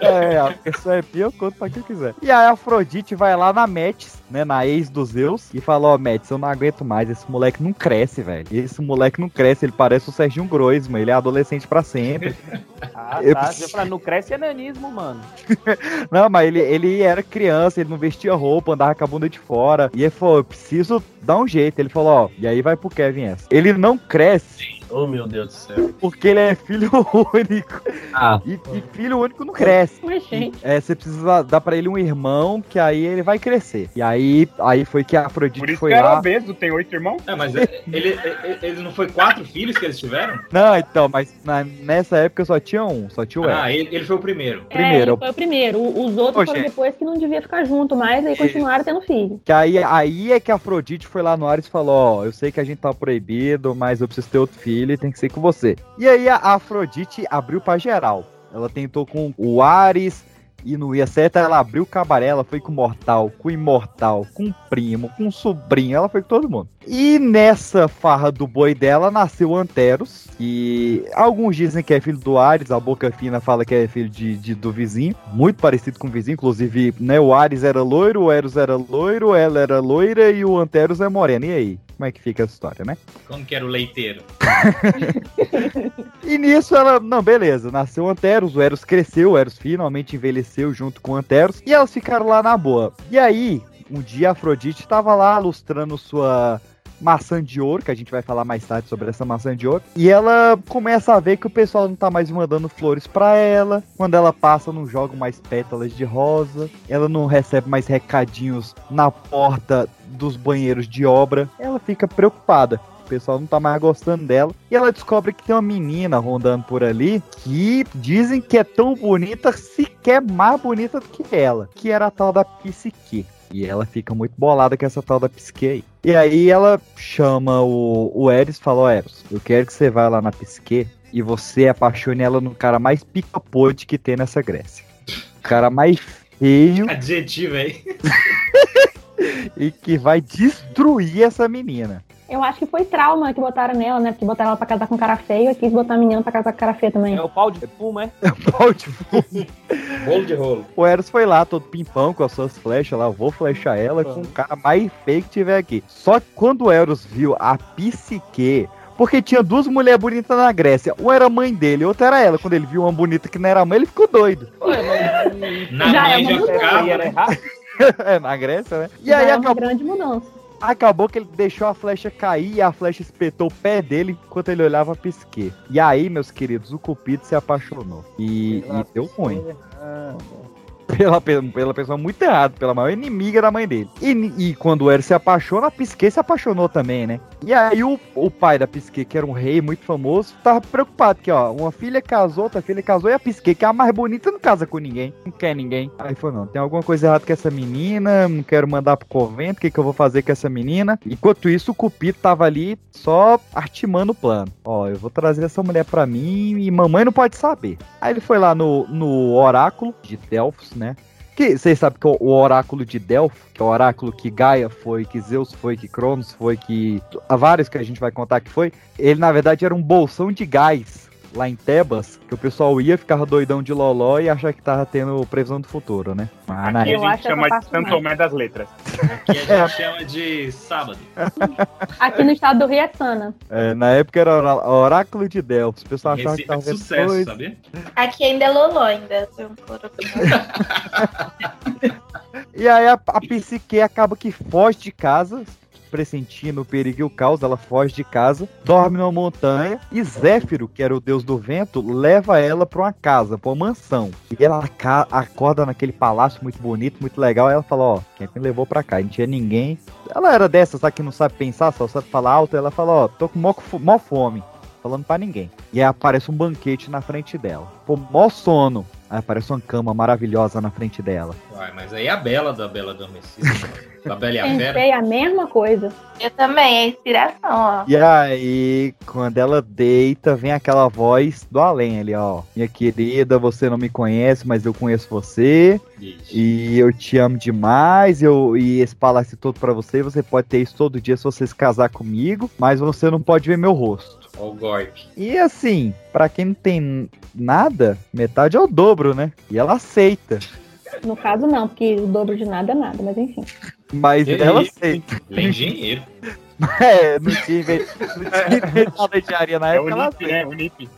É, a pessoa é pia, eu conto pra quem quiser. E aí a Afrodite vai lá na Metis, né, na ex dos Zeus, e fala, ó, Metis, eu não aguento mais, esse moleque não cresce, velho. Esse moleque não cresce, ele parece o Serginho Groisman, ele é adolescente pra sempre. Ah, Eu tá. ia falar, não cresce enanismo, mano. Não, mas ele, ele era criança, ele não vestia roupa, andava com a bunda de fora. E ele falou, eu preciso dar um jeito. Ele falou, ó, e aí vai pro Kevin essa. Ele não cresce Oh, meu Deus do céu. porque ele é filho único. Ah, E, e filho único não cresce. Mas, gente. É, você precisa dar pra ele um irmão, que aí ele vai crescer. E aí, aí foi que a Afrodite Por isso foi que era lá. obeso, tem oito irmãos. É, mas ele, ele, ele não foi quatro filhos que eles tiveram? Não, então, mas na- nessa época só tinha um, só tinha o. Ah, ele, ele foi o primeiro. É, Primeiro. ele foi o primeiro. Os outros Ô, foram gente. depois que não devia ficar junto mais, aí continuaram tendo filho. Que aí, aí é que a Afrodite foi lá no Ares e falou: Ó, eu sei que a gente tá proibido, mas eu preciso ter outro filho e tem que ser com você. E aí a Afrodite abriu pra geral. Ela tentou com o Ares e não ia certo. Ela abriu o cabaré, ela foi com o Mortal, com o Imortal, com o Primo, com o Sobrinho, ela foi com todo mundo. E nessa farra do boi dela nasceu Anteros, que alguns dizem que é filho do Ares, a boca fina fala que é filho de, de- do vizinho, muito parecido com o vizinho, inclusive, né, o Ares era loiro, o Eros era loiro, ela era loira e o Anteros é moreno. E aí? Como é que fica essa história, né? Como que era o leiteiro? E nisso ela, não, beleza, nasceu o Anteros, o Eros cresceu, o Eros finalmente envelheceu junto com o Anteros, e elas ficaram lá na boa. E aí, um dia a Afrodite tava lá lustrando sua maçã de ouro, que a gente vai falar mais tarde sobre essa maçã de ouro, e ela começa a ver que o pessoal não tá mais mandando flores pra ela, quando ela passa não joga mais pétalas de rosa, ela não recebe mais recadinhos na porta dos banheiros de obra, ela fica preocupada. O pessoal não tá mais gostando dela. E ela descobre que tem uma menina rondando por ali que dizem que é tão bonita, sequer mais bonita do que ela. Que era a tal da Psique. E ela fica muito bolada com essa tal da psique aí. E aí ela chama o, o Eros e fala, ó Eros, eu quero que você vá lá na psique e você apaixone ela no cara mais pica-pode que tem nessa Grécia. O cara mais feio Adjetivo aí. e que vai destruir essa menina. Eu acho que foi trauma que botaram nela, né? Porque botaram ela pra casar com um cara feio e quis botar a menina pra casar com um cara feio também. É o pau de puma, é? Pau de Rolo de rolo. O Eros foi lá, todo pimpão, com as suas flechas lá. Eu vou flechar ela com o cara mais feio que tiver aqui. Só que quando o Eros viu a psique. Porque tinha duas mulheres bonitas na Grécia. Uma era a mãe dele, outra era ela. Quando ele viu uma bonita que não era a mãe, ele ficou doido. Na Já é mãe já ficava. né? é, na Grécia, né? E Já aí é uma acabou, grande mudança. acabou que ele deixou a flecha cair e a flecha espetou o pé dele enquanto ele olhava a psique. E aí, meus queridos, o Cupido se apaixonou. E, e deu ruim. Pela, pe- pela pessoa muito errada, pela maior inimiga da mãe dele. E, e quando o Eros se apaixona, a Psique se apaixonou também, né? E aí o, o pai da Psique, que era um rei muito famoso, tava preocupado que, ó, uma filha casou, outra filha casou, e a Psique, que é a mais bonita, não casa com ninguém, não quer ninguém. Aí falou, não, tem alguma coisa errada com essa menina, não quero mandar pro convento, o que, que eu vou fazer com essa menina? Enquanto isso, o Cupido tava ali só artimando o plano. Ó, eu vou trazer essa mulher pra mim e mamãe não pode saber. Aí ele foi lá no, no oráculo de Delfos, né? Que vocês sabem que o, oráculo de Delfos, que é o oráculo que Gaia foi, que Zeus foi, que Cronos foi, que há vários que a gente vai contar que foi, ele na verdade era um bolsão de gás lá em Tebas, que o pessoal ia, ficava doidão de loló e achava que tava tendo previsão do futuro, né? Mas Aqui Eu a acho gente chama de Santo Tomé das Letras. Que a gente chama de sábado. Aqui no estado do Rio é Sana. É, na época era oráculo de Delfos. O pessoal achava que Receita tava sucesso, sabia? Aqui ainda é Loló, ainda. E aí a, a psique acaba que foge de casa, pressentindo o perigo e o caos, ela foge de casa, dorme numa montanha, e Zéfiro, que era o deus do vento, leva ela pra uma casa, pra uma mansão. E ela acorda naquele palácio muito bonito, muito legal, e ela fala, ó, quem me levou pra cá? Não tinha ninguém. Ela era dessa, sabe, que não sabe pensar, só sabe falar alto, ela fala, ó, tô com mó, fo- mó fome. Falando pra ninguém. E aí aparece um banquete na frente dela. Pô, mó sono. Aí aparece uma cama maravilhosa na frente dela. Uai, mas aí é a Bela da Bela Adormecida. da Bela e a Fera. Pensei a mesma coisa. Eu também, é inspiração, ó. E aí, quando ela deita, vem aquela voz do além ali, ó. Minha querida, você não me conhece, mas eu conheço você. E eu te amo demais. Eu, e esse palácio todo pra você. Você pode ter isso todo dia se você se casar comigo. Mas você não pode ver meu rosto. Ó o golpe. E assim, pra quem não tem nada, metade é o dobro, né? E ela aceita. No caso, não, porque o dobro de nada é nada, mas enfim. Mas Que ela aceita. Ele é engenheiro. É, não tinha inve- não inventado a engenharia na É época. o ela NIP, né? O NIP.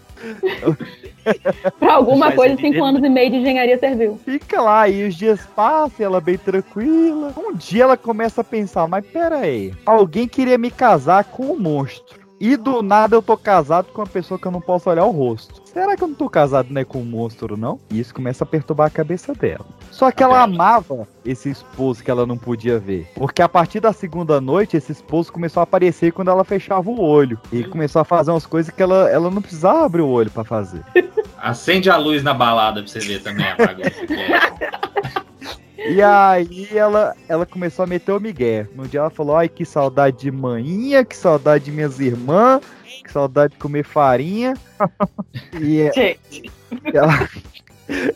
Pra alguma Mas coisa, ele- cinco anos e meio de engenharia serviu. Fica lá e os dias passam, e ela bem tranquila. Um dia ela começa a pensar, mas pera aí, alguém queria me casar com um monstro. E do nada eu tô casado com uma pessoa que eu não posso olhar o rosto. Será que eu não tô casado né, com um monstro, não? E isso começa a perturbar a cabeça dela. Só que ela amava esse esposo que ela não podia ver. Porque a partir da segunda noite, esse esposo começou a aparecer quando ela fechava o olho. E começou a fazer umas coisas que ela, ela não precisava abrir o olho pra fazer. Acende a luz na balada pra você ver também a bagunça que é. E aí ela, ela começou a meter o migué. No dia ela falou, ai, que saudade de manhinha, que saudade de minhas irmãs, que saudade de comer farinha. e é- Gente. ela...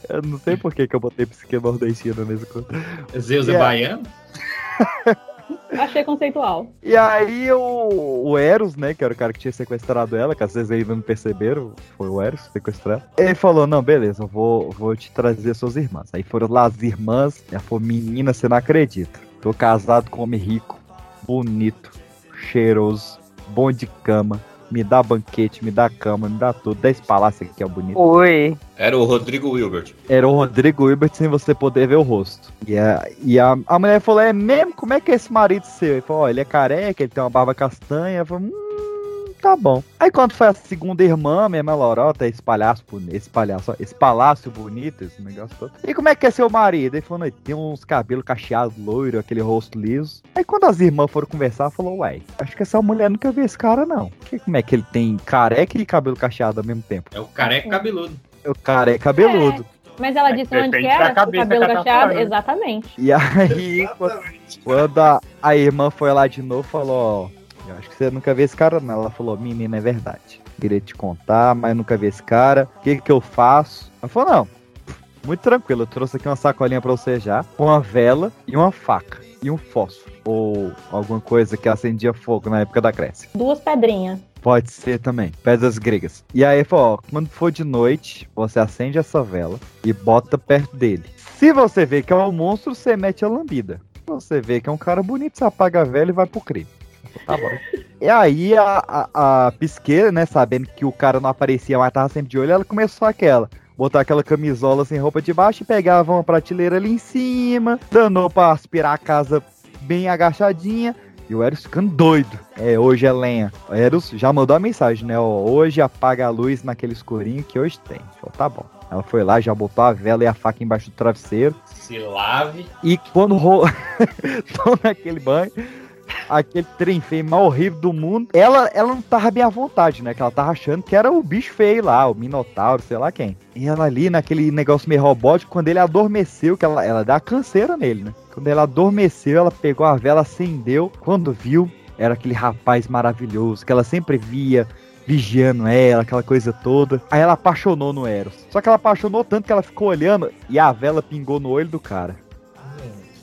Eu não sei por que, que eu botei psique nordestina nesse coisa. Zeus é baiano? Achei conceitual. E aí o, o Eros, né, que era o cara que tinha sequestrado ela, que às vezes ainda não perceberam, foi o Eros sequestrado. Ele falou, não, beleza, eu vou, vou te trazer suas irmãs. Aí foram lá as irmãs, ela falou, menina, você não acredita. Tô casado com um homem rico, bonito, cheiroso, bom de cama, me dá banquete, me dá cama, me dá tudo. Dez palácios aqui, é bonito. Oi. Era o Rodrigo Wilbert. Era o Rodrigo Hilbert sem você poder ver o rosto. E a, e a, a mulher falou: É mesmo? Como é que é esse marido seu? Ele falou: Ó, ele é careca, ele tem uma barba castanha. Eu falei: Hum, tá bom. Aí quando foi a segunda irmã, mesmo a Lorota, esse palhaço bonito, esse palhaço, esse palácio bonito, esse negócio todo. E como é que é seu marido? Ele falou: tem uns cabelos cacheados, loiro, aquele rosto liso. Aí quando as irmãs foram conversar, falou: Ué, acho que essa mulher nunca viu esse cara, não. Que, como é que ele tem careca e cabelo cacheado ao mesmo tempo? É o careca cabeludo. O cara é cabeludo. Mas ela disse onde que Depende era? da O cabeça cabelo tá cacheado? Exatamente. E aí, quando, quando a, a irmã foi lá de novo, falou, ó, eu acho que você nunca viu esse cara, não. Ela falou, menina, é verdade. Queria te contar, mas nunca vi esse cara. O que que eu faço? Ela falou, não, muito tranquilo, eu trouxe aqui uma sacolinha pra você já, com uma vela e uma faca. E um fósforo. Ou alguma coisa que acendia fogo na época da Grécia. Duas pedrinhas. Pode ser também, pedras gregas. E aí, falou, ó, quando for de noite, você acende essa vela e bota perto dele. Se você vê que é um monstro, você mete a lambida. Se você vê que é um cara bonito, você apaga a vela e vai pro crime. Tá bom. E aí a, a, a pisqueira, né, sabendo que o cara não aparecia, mas tava sempre de olho, ela começou aquela. Botar aquela camisola sem roupa de baixo e pegava uma prateleira ali em cima, danou pra aspirar a casa bem agachadinha. E o Eros ficando doido. É, hoje é lenha. O Eros já mandou a mensagem, né? Ó, hoje apaga a luz naquele escurinho que hoje tem. Falou, tá bom. Ela foi lá, já botou a vela e a faca embaixo do travesseiro. Se lave. E quando ro... tô naquele banho, aquele trem feio mais horrível do mundo, ela, ela não tava bem à vontade, né? Que ela tava achando que era o bicho feio lá, o Minotauro, sei lá quem. E ela ali, naquele negócio meio robótico, quando ele adormeceu, que ela, ela dá canseira nele, né? Quando ela adormeceu, ela pegou a vela, acendeu. Quando viu, era aquele rapaz maravilhoso que ela sempre via vigiando ela, aquela coisa toda. Aí ela apaixonou no Eros. Só que ela apaixonou tanto que ela ficou olhando e a vela pingou no olho do cara.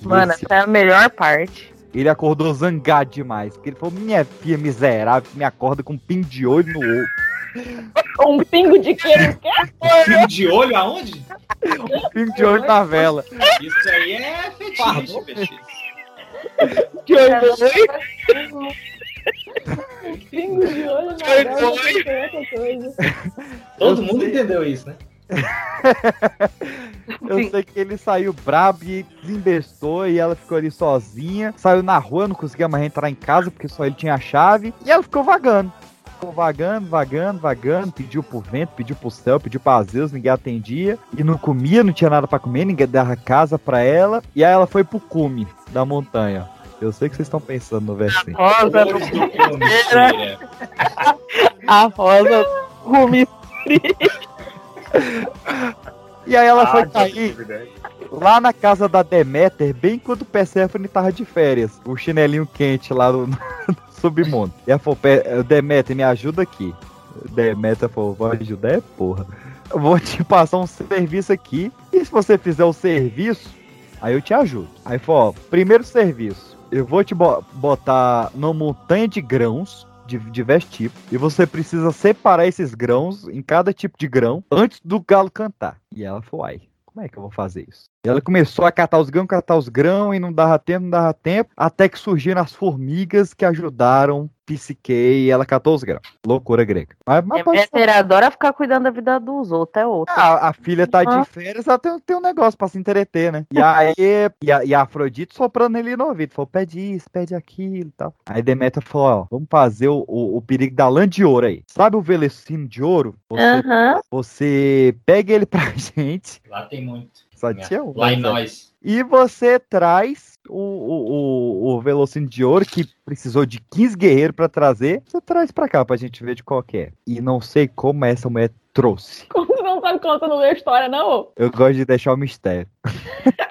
Mano, essa é a melhor parte. Ele acordou zangado demais. Porque ele falou: Minha filha miserável, que me acorda com um pingo de olho no olho. Um pingo de quê? no quê? Fio de olho aonde? Um pingo de olho na vela. Isso aí é fetiche, fetiche. De olho no olho. Pingo de olho na vela. Todo mundo entendeu isso, né? Eu sei que ele saiu brabo e desembestou e ela ficou ali sozinha. Saiu na rua, não conseguia mais entrar em casa porque só ele tinha a chave. E ela ficou vagando. Ficou vagando, vagando, vagando. Pediu pro vento, pediu pro céu, pediu pra Zeus, ninguém atendia. E não comia, não tinha nada pra comer, ninguém dava casa pra ela. E aí ela foi pro cume da montanha. Eu sei que vocês estão pensando no versinho. Rosa Flores do cume, mentira. A rosa Rumi E aí ela foi Ah, cair verdade. lá na casa da Deméter, bem quando o Persephone tava de férias. O chinelinho quente lá no, no submundo. E ela falou, "Pe- Deméter, me ajuda aqui. Deméter falou, vou ajudar é porra. Eu vou te passar um serviço aqui. E se você fizer o serviço, aí eu te ajudo. Aí falou, ó, primeiro serviço. Eu vou te bo- botar numa montanha de grãos de diversos tipos. E você precisa separar esses grãos em cada tipo de grão antes do galo cantar. E ela falou, ai, como é que eu vou fazer isso? E ela começou a catar os grãos, catar os grãos, e não dava tempo, não dava tempo, até que surgiram as formigas que ajudaram Psique e ela catou os grãos. Loucura grega. Mas, mas pode Deméter adora ficar cuidando da vida dos outros, é outra. a, a filha tá Ah. de férias, ela tem, tem um negócio pra se entreter, né? E aí, e a, e a Afrodite soprando ele no ouvido, falou, pede isso, pede aquilo e tal. Aí Deméter falou, ó, vamos fazer o, o, o perigo da lã de ouro aí. Sabe o velecino de ouro? Você, você pega ele pra gente, Lá tem muito. Só tinha um. Lá em né? nós. E você traz o, o, o, o Velocino de Ouro, que precisou de 15 guerreiros pra trazer. Você traz pra cá pra gente ver de qual que é. E não sei como essa mulher trouxe. Como você não sabe contando a história, não? Eu gosto de deixar o mistério.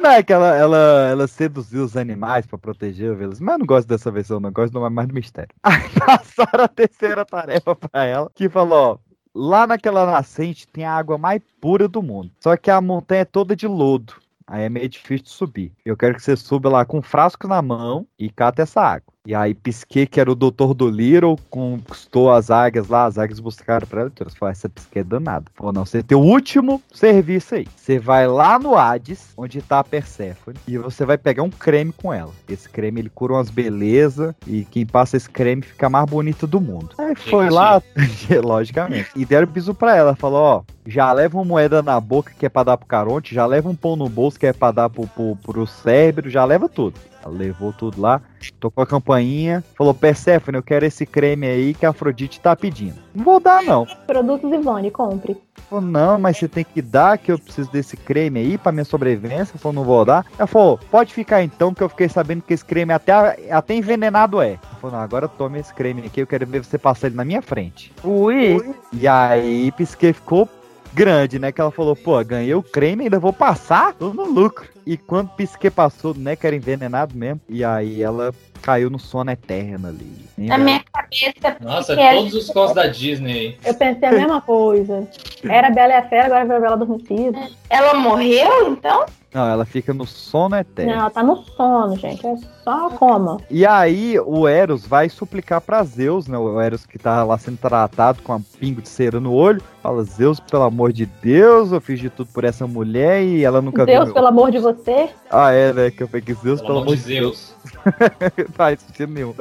Não, é que ela, ela, ela seduziu os animais pra proteger o Velocino. Mas eu não gosto dessa versão, não. Eu gosto do- mais do mistério. Aí passaram a terceira tarefa pra ela, que falou, ó. Lá naquela nascente tem a água mais pura do mundo. Só que a montanha é toda de lodo. Aí é meio difícil de subir. Eu quero que você suba lá com um frasco na mão e cata essa água. E aí Pisquet, que era o doutor do Little, conquistou as águias lá, as águias buscaram pra ela. Ele falou, essa Pisquet é danada. Falou, não, você tem o último serviço aí. Você vai lá no Hades, onde tá a Persephone, e você vai pegar um creme com ela. Esse creme, ele cura umas belezas, e quem passa esse creme fica mais bonita do mundo. Aí foi lá, logicamente, e deram bisu pra ela. Falou, ó, já leva uma moeda na boca que é pra dar pro Caronte, já leva um pão no bolso que é pra dar pro, pro, pro cérebro, já leva tudo. Levou tudo lá, tocou a campainha, falou, Persephone, eu quero esse creme aí que a Afrodite tá pedindo. Não vou dar, não. Produtos Ivone, compre. Falou, não, mas você tem que dar, que eu preciso desse creme aí pra minha sobrevivência. Falou, não vou dar. Ela falou, pode ficar então, que eu fiquei sabendo que esse creme até, até envenenado é. Ela falou, não, agora tome esse creme aqui, eu quero ver você passar ele na minha frente. Ui. E aí, Pisquet ficou grande, né? Que ela falou, pô, ganhei o creme, ainda vou passar, tô no lucro. E quando Psique passou, né, que era envenenado mesmo, e aí ela caiu no sono eterno ali. Na minha cabeça, Nossa, todos os contos da Disney. Eu pensei a mesma coisa. Era Bela e a Fera, agora veio a Bela Adormecida. ela morreu, então? Não, ela fica no sono eterno. Não, ela tá no sono, gente. É só coma. E aí o Eros vai suplicar pra Zeus, né? O Eros que tá lá sendo tratado com um pingo de cera no olho. Fala, Zeus, pelo amor de Deus, eu fiz de tudo por essa mulher e ela nunca Deus, viu. pelo amor de você. Ah, é, né? Que eu peguei Zeus, Pelo amor de Zeus. não faz sentido nenhum.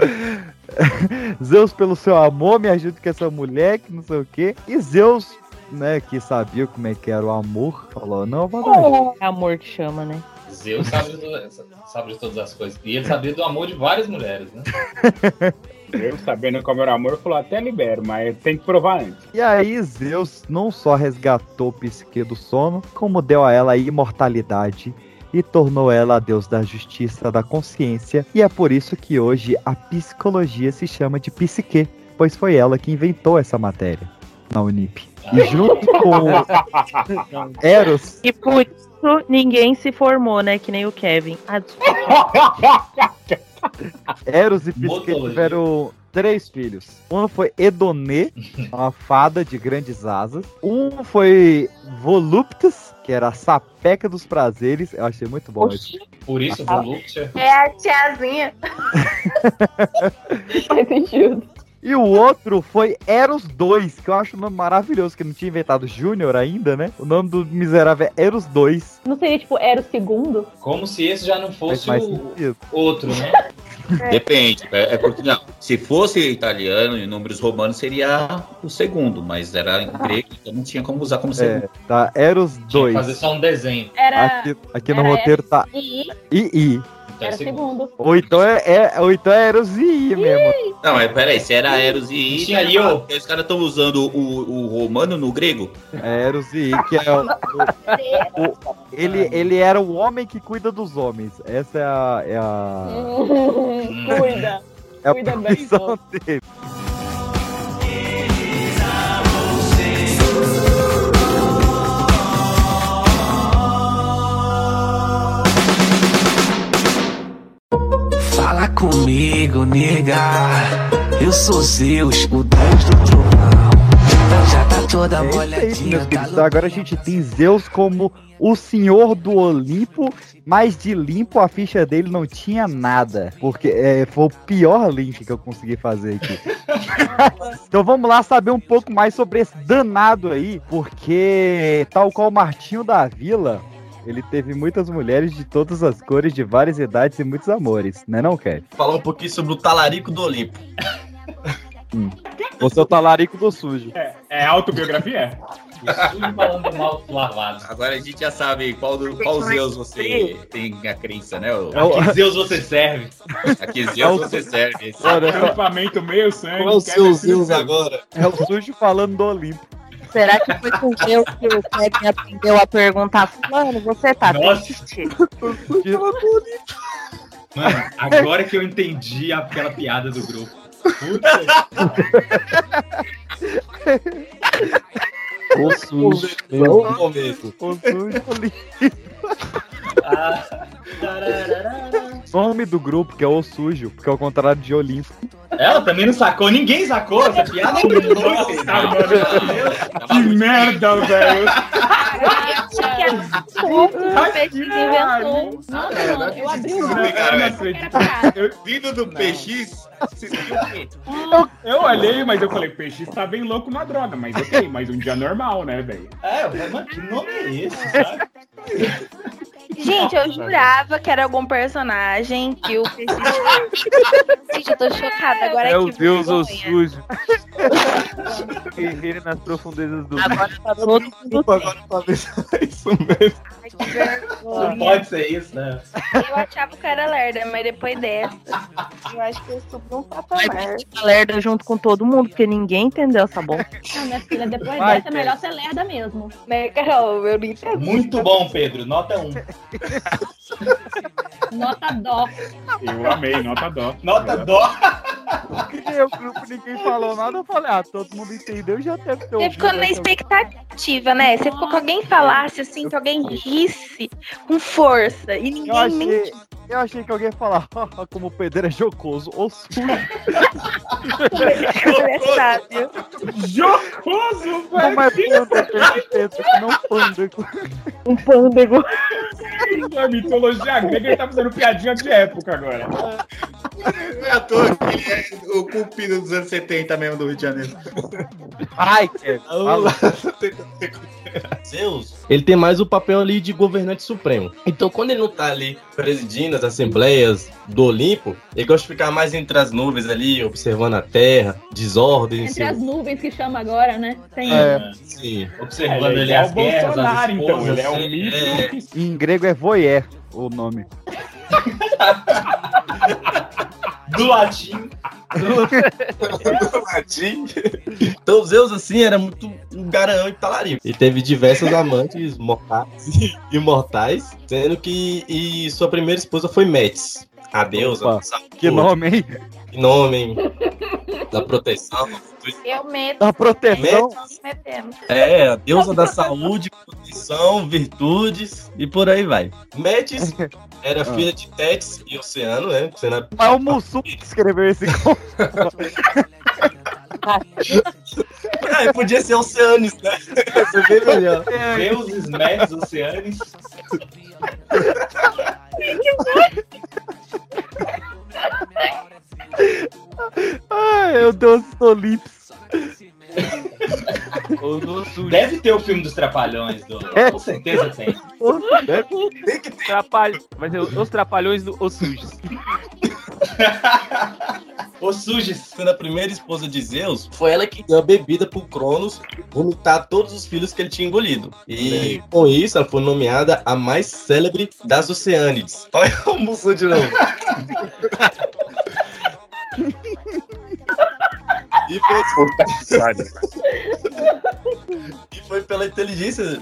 Zeus, pelo seu amor, me ajude com essa mulher, que não sei o quê. E Zeus, né, que sabia como é que era o amor, falou, não, vou dar ajuda. É amor que chama, né? Zeus sabe de, todas- sabe de todas as coisas. E ele sabia do amor de várias mulheres, né? Eu sabendo como era o amor, falou até libero, mas tem que provar antes. E aí Zeus não só resgatou Psique do sono, como deu a ela a imortalidade e tornou ela a deus da justiça, da consciência, e é por isso que hoje a psicologia se chama de psique, pois foi ela que inventou essa matéria na Unip. E junto com Eros, E por isso ninguém se formou, né? Que nem o Kevin. Ah, desculpa. Eros e Motologia. tiveram três filhos. Um foi Edonê, uma fada de grandes asas. Um foi Voluptus, que era a sapeca dos prazeres. Eu achei muito bom isso. Por isso, Ah. Voluptia. É a tiazinha. Faz sentido. E o outro foi Eros 2, que eu acho um nome maravilhoso, que não tinha inventado Júnior ainda, né? O nome do miserável é Eros 2. Não seria, tipo, era o segundo? Como se esse já não fosse mais o sentido. outro, né? Depende. É, é porque não. Se fosse italiano e números romanos seria o segundo, mas era em grego, então não tinha como usar como segundo. É, tá, Eros Tinha que 2. fazer só um desenho. Era, Aqui, aqui no era roteiro tá I, II. Então é era segundo. segundo. Ou então é, é- ou então é Eros e I mesmo. Não, mas peraí, se era Eros e I, Tinha Io. os caras estão usando o, o romano no grego? É Eros e I, que é o, o- o- ele, ele era o homem que cuida dos homens. Essa é a, é a, Cuida. é a Cuida bem, dele. Comigo, nega. Eu sou Zeus, o deus do trovão. Já tá toda É isso molhadinha, meus tá queridos. Então agora a gente tem Zeus como o senhor do Olimpo, mas de limpo a ficha dele não tinha nada. Porque é, foi o pior link que eu consegui fazer aqui. então vamos lá saber um pouco mais sobre esse danado aí, porque tal qual o Martinho da Vila. Ele teve muitas mulheres de todas as cores, de várias idades e muitos amores, né não, Kevin? Falar um pouquinho sobre o talarico do Olimpo. Você é o talarico do sujo. É, é autobiografia? Tudo falando mal lavado. Agora a gente já sabe qual, do, qual Zeus você tem a crença, né? É o- A que Zeus você serve? A que Zeus você serve. Esse- Olha, Acampamento meio sangue. Qual é o seu Zeus agora? é o sujo falando do Olimpo. Será que foi com Deus que o Kevin aprendeu a perguntar, fulano, você tá Nossa. triste? Mano, agora que eu entendi aquela piada do grupo. Puta, O sujo. Bom momento. O sujo Olimpo. Ah, nome do grupo, que é O Sujo, porque é o contrário de Olimpo. Ela também não sacou, ninguém sacou essa piada. Nossa, mano. Que merda, velho. Peixe inventou. Eu abri o não vindo do PX? Eu, eu olhei, mas eu falei, peixe está bem louco na droga, mas ok, mas um dia normal, né, velho? É, mano, que nome é esse, sabe? Gente, eu jurava que era algum personagem que o. Gente, eu tô chocada agora É o que Deus ou vergonha. sujo. Guerreiro nas profundezas do Agora tá todo mundo agora é isso mesmo. Ai, que vergonha. Não pode ser isso, né? Eu achava que era lerda, mas depois dessa, eu acho que eu subi um patamar. lerda junto com todo mundo, porque ninguém entendeu essa bola. Não, minha filha, depois Vai, dessa é melhor ser lerda mesmo. Né, Carol? Eu não entendi. Muito bom, Pedro. Nota 1. Nota dó. Eu amei, nota dó. Nota dó. O grupo ninguém falou nada, eu falei, ah, todo mundo entendeu, já deve ter Você ficou na essa- expectativa, né? Você ficou que alguém falasse assim, que alguém risse com força. E Eu ninguém nem. Eu achei que alguém ia falar, "Haha, como o Pedro é jocoso, ou sujo. é sábio. Jocoso, Como é pândego, ele pensa que não pândego. Um pândego. A mitologia grega ele tá fazendo piadinha de época agora. Não é à toa que ele é o cupido dos anos 70 mesmo do Rio de Janeiro. Ai, que. Zeus, ele tem mais o papel ali de governante supremo. Então, quando ele não tá ali presidindo as assembleias do Olimpo, ele gosta de ficar mais entre as nuvens ali, observando a terra, desordem. Entre sim. as nuvens que chama agora, né? Tem. É, Sim. Observando Ele ali é as guerras, Bolsonaro, as então. esposas. Ele é um mito. É. em grego é voyeur o nome. Do latim. Então, Zeus, assim, era muito um garanhão e talarico. E teve diversas amantes mortais e imortais, sendo que e sua primeira esposa foi Metis, a deusa Opa, da saúde, Que nome, hein? que nome, hein? da proteção. Eu medo. Da proteção. Metemos. É, a deusa da saúde, proteção, virtudes e por aí vai. Metis era filha de Tétis e Oceano, né? Sendo Mas o Mussum que escreveu esse conto. Ah, podia ser Oceanes, né? É bem melhor. Deuses, médios, oceanes. Ai, meu Deus, Olimps. Deve ter o filme dos Trapalhões, do... É. com certeza tem. Trapalho. Vai ser os trapalhões do Os Sujos. Os Sujos. Sendo a primeira esposa de Zeus, foi ela que deu a bebida pro Cronos vomitar todos os filhos que ele tinha engolido. E com isso, ela foi nomeada a mais célebre das Oceânides. Olha o Mussum de novo. E foi, e foi pela inteligência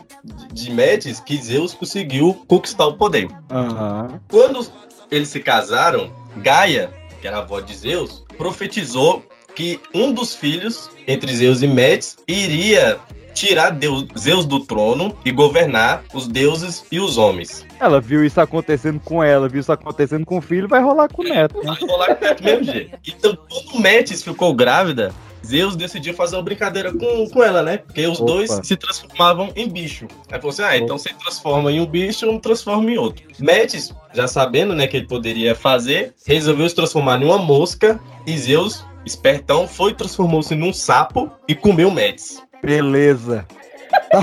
de- Metis que Zeus conseguiu conquistar o poder. Aham. Quando eles se casaram, Gaia, que era a avó de Zeus, profetizou que um dos filhos, entre Zeus e Metis, iria tirar Deus- Zeus do trono e governar os deuses e os homens. Ela viu isso acontecendo com ela, viu isso acontecendo com o filho, vai rolar com o neto. Né? Vai rolar do mesmo jeito. Então, quando Metis ficou grávida, Zeus decidiu fazer uma brincadeira com, com ela, né? Porque os Opa. dois se transformavam em bicho. Aí falou assim: ah, então você transforma em um bicho, eu me transformo em outro. Metis, já sabendo, né, que ele poderia fazer, resolveu se transformar em uma mosca e Zeus, espertão, foi transformou-se num sapo e comeu Metis. Beleza. Tá?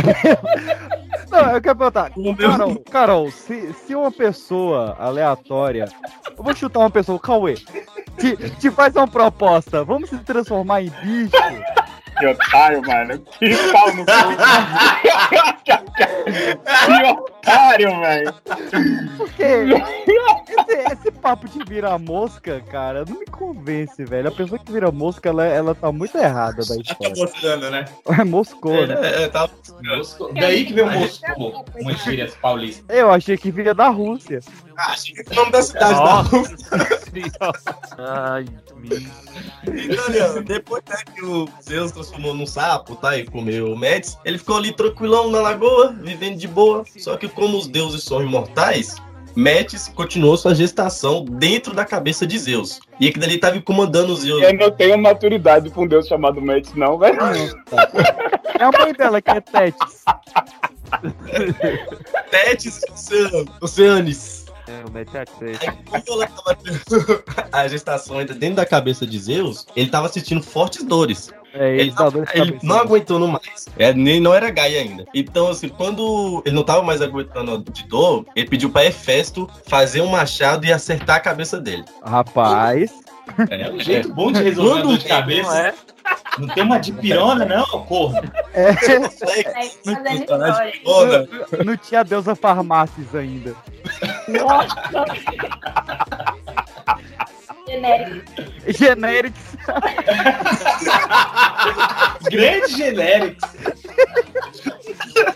Não, eu quero perguntar. Carol, Carol se, se uma pessoa aleatória. Eu vou chutar uma pessoa, Cauê. Te, te faz uma proposta. Vamos se transformar em bicho? Que otário, mano. Que pau no cu. que otário, velho. Porque esse, esse papo de virar mosca, cara, não me convence, velho. A pessoa que vira mosca, ela, ela tá muito errada da Tá história. mostrando, né? É moscou, né? É, é, tá- Moscou. Daí que veio Moscou, uma gíria paulista. Eu achei que vinha da Rússia. Ah, achei que é o nome da cidade da. Ai. Então, Leandro, depois né, que o Zeus transformou num sapo, tá? E comeu o Metis, ele ficou ali tranquilão na lagoa, vivendo de boa. Só que como os deuses são imortais, Metis continuou sua gestação dentro da cabeça de Zeus. E aquilo ali tava comandando os Zeus. Eu não tenho maturidade pra um deus chamado Metis, não, velho. É a mãe dela que é Tétis. Tétis Ocean- Oceanes. É, o Mete a Aí, como ela tava tendo a gestação ainda dentro da cabeça de Zeus, ele tava sentindo fortes dores. É, Ele, ele tá dando ele não aguentando mais. É, nem não era Gaia ainda. Então, assim, quando ele não tava mais aguentando de dor, ele pediu pra Hefesto fazer um machado e acertar a cabeça dele. Rapaz. É um jeito bom de resolver a dor de cabeça. Não tem uma dipirona, não, corno. É, Aí, fazendo história. não, não tinha deusa farmácias ainda. Genérico. Generics. Grande genérico.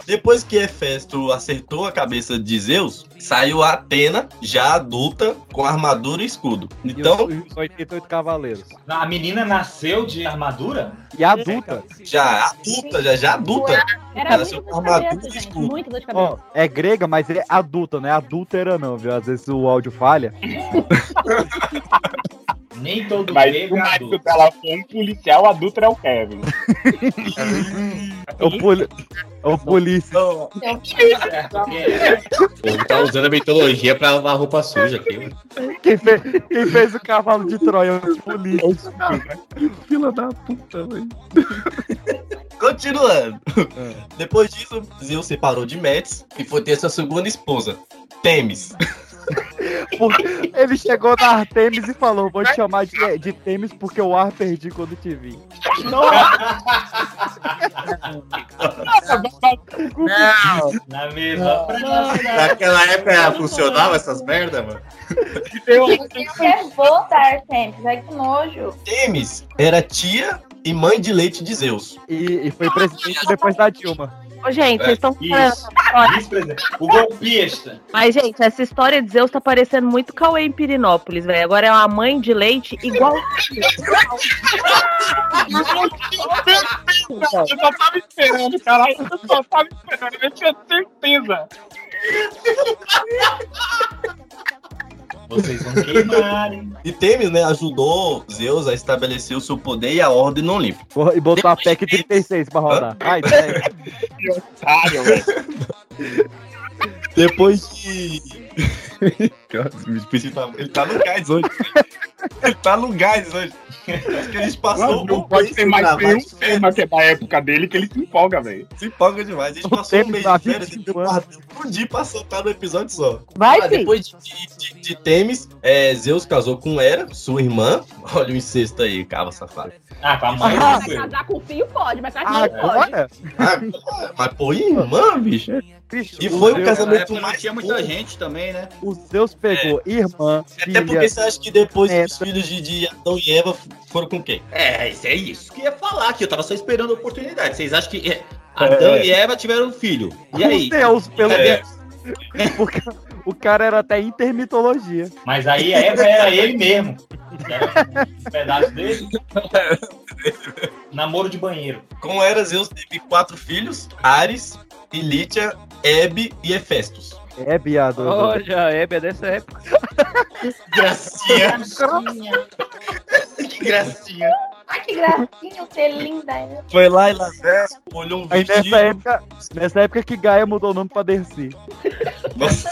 Depois que Hefesto acertou a cabeça de Zeus, saiu a Atena, já adulta, com armadura e escudo. Então, E os, os 88 cavaleiros. A menina nasceu de armadura? E adulta. já adulta, já, já adulta. Era dor com armadura cabeça, e escudo. Muito dor de cabeça. Ó, é grega, mas é adulta, não é adúltera não, viu? Às vezes o áudio falha. Nem todo Mas grego o é marido adulto. dela foi um policial, adulto é o Kevin. É o, poli... é o polícia. Ele tá usando a mitologia pra lavar roupa suja aqui. mano. Quem, fe- quem fez o cavalo de Troia é o polícia. Fila da puta, velho. Continuando. Depois disso, Zeus separou de Metis e foi ter sua segunda esposa, Temis. Ele chegou na Artemis e falou: Vou te chamar de, de Temis porque o ar perdi quando te vi. Na mesma Naquela época funcionava essas merda, mano? Eu quero voltar sempre. Ai, que nojo. Temis era tia e mãe de leite de Zeus. E, e foi presidente depois da Dilma. Ô, gente, vocês estão falando. Isso. Vice-presidente. O golpista. Mas, gente, essa história de Zeus tá parecendo muito Cauê em Pirinópolis, velho. Agora é uma mãe de leite igual. Eu só tava esperando, caralho. Eu só tava esperando, eu tinha certeza. Vocês vão queimar, hein? E Temis, né, ajudou Zeus a estabelecer o seu poder e a ordem no Olimpo. Porra, E botou a PEC 36 pra rodar. Ai, velho. Que otário, velho. Depois de. Ele tá no gás hoje. Ele tá no gás hoje. Acho que a gente passou Não, não um pode ter mais nenhum tema que é da época dele que ele se empolga, velho. Se empolga demais. A gente O passou um mês de férias e 25 deu guardando por dia pra soltar no episódio só. Vai, Ah, filho. depois de, de, de- de Temis, é, Zeus casou com Hera, sua irmã. Olha o incesto aí, cava safado. Ah, com a mãe. Ah, casar com o filho, pode, mas com a irmã não pode. Agora? Ah, mas pô, irmã, bicho. Bicho, E foi o casamento Naquela época não mais tinha muita gente também, né? O Zeus pegou irmã, Até filha. porque você acha que depois É, os filhos de, de Adão e Eva foram com quem? É, isso é isso que ia falar aqui. Eu tava só esperando a oportunidade. Vocês acham que é, Adão e Eva tiveram um filho? E aí? Com Deus, pelo É. menos. Porque o cara era até intermitologia. Mas aí a Eva era ele mesmo. Era um pedaço dele. Namoro de banheiro. Com Hera, Zeus teve quatro filhos: Ares, Ilítia, Hebe e Hefestos. É, viado. Olha, a Hebe é dessa época. Gracinha. que gracinha. Ai, que gracinha, você é linda. né? Foi lá Las Vegas, olhou um Aí vestido. nessa época, nessa época que Gaia mudou o nome pra Dercy. Nossa,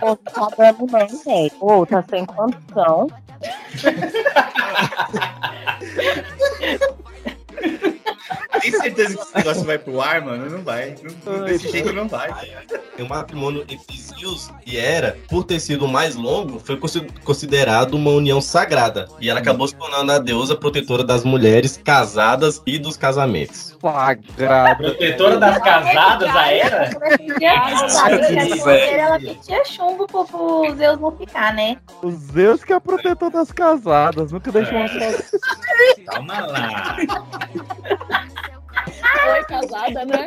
Pô, tá não, gente. Pô, tá sem condição. Tem certeza que esse negócio vai pro ar, mano? Não vai. Não- desse jeito não vai. o matrimônio entre Zeus e Hera, por ter sido mais longo, foi consi- considerado uma união sagrada. E ela acabou se tornando a deusa protetora das mulheres casadas e dos casamentos. Sagrado. Protetora das casadas, a era? Ela pedia chumbo pro, pro Zeus não ficar, né? O Zeus que é protetor das casadas. Nunca deixou uma sozinha. Calma lá. Foi casada, né?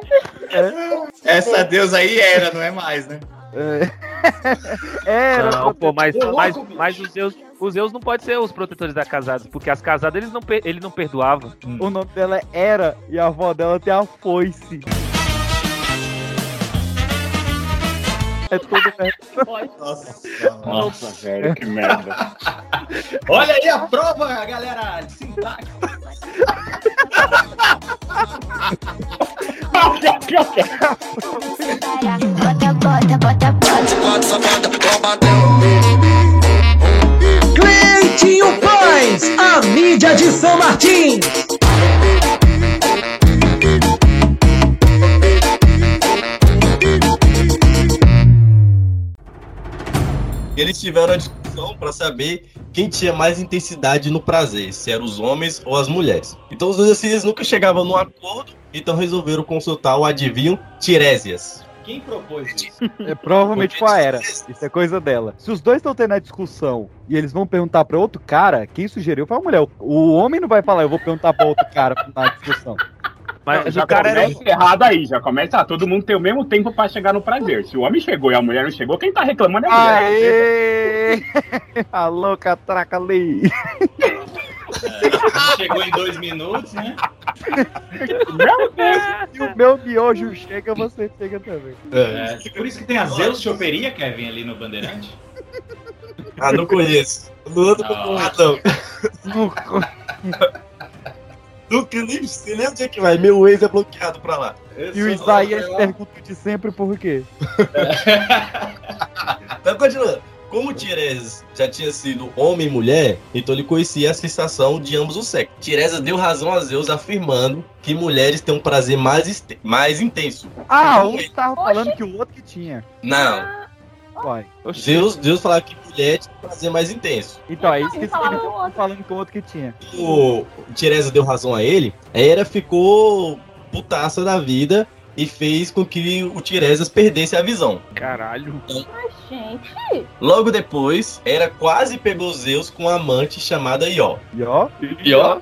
Essa deusa aí era, não é mais, né? Era Não, pô, mas, mas, mas os Zeus, os Zeus não pode ser os protetores da casada, porque as casadas eles não, ele não perdoava. O nome dela é Era e a avó dela tem a foice. É tudo. Pode. Nossa. Nossa, velho, que merda. Olha aí a prova, galera. de sintaxe. Bota, bota, bota, bota. Cleitinho Pães, a mídia de São Martin. Eles tiveram a para saber quem tinha mais intensidade no prazer, se eram os homens ou as mulheres. Então os dois assim, eles nunca chegavam num acordo, então resolveram consultar o adivinho Tiresias. Quem propôs isso? É, provavelmente foi a Era. Isso é coisa dela. Se os dois estão tendo a discussão e eles vão perguntar pra outro cara, quem sugeriu foi a mulher. O- O homem não vai falar, eu vou perguntar pra outro cara na discussão. Mas já o cara era. começa errado aí, já começa. Ah, todo mundo tem o mesmo tempo pra chegar no prazer. Se o homem chegou e a mulher não chegou, quem tá reclamando é a mulher. Aê! Alô, catraca ali. Chegou em dois minutos, né? Meu Deus! Se o meu miojo chega, você chega também. É, por isso que tem a Zeus Choperia, Kevin, ali no Bandeirante. Ah, não conheço. Não ando com Não. porradão. Nunca nem sei nem onde é que vai. Meu ex é bloqueado pra lá. E o Isaías pergunta de sempre por quê. Então, continuando. Como Tiresias já tinha sido homem e mulher, então ele conhecia a sensação de ambos os sexos. Tiresias deu razão a Zeus afirmando que mulheres têm um prazer mais, mais intenso. Ah, um tava falando que o outro que tinha. Não. Vai. Zeus, Zeus falava que prazer mais intenso. Então, é isso que Um esse falava ele do tá falando que o outro que tinha. O Tiresias deu razão a ele, a Hera ficou putaça da vida e fez com que o Tiresias perdesse a visão. Caralho. Mas, gente. Logo depois, Hera quase pegou Zeus com uma amante chamada Ió. Ió? Ió?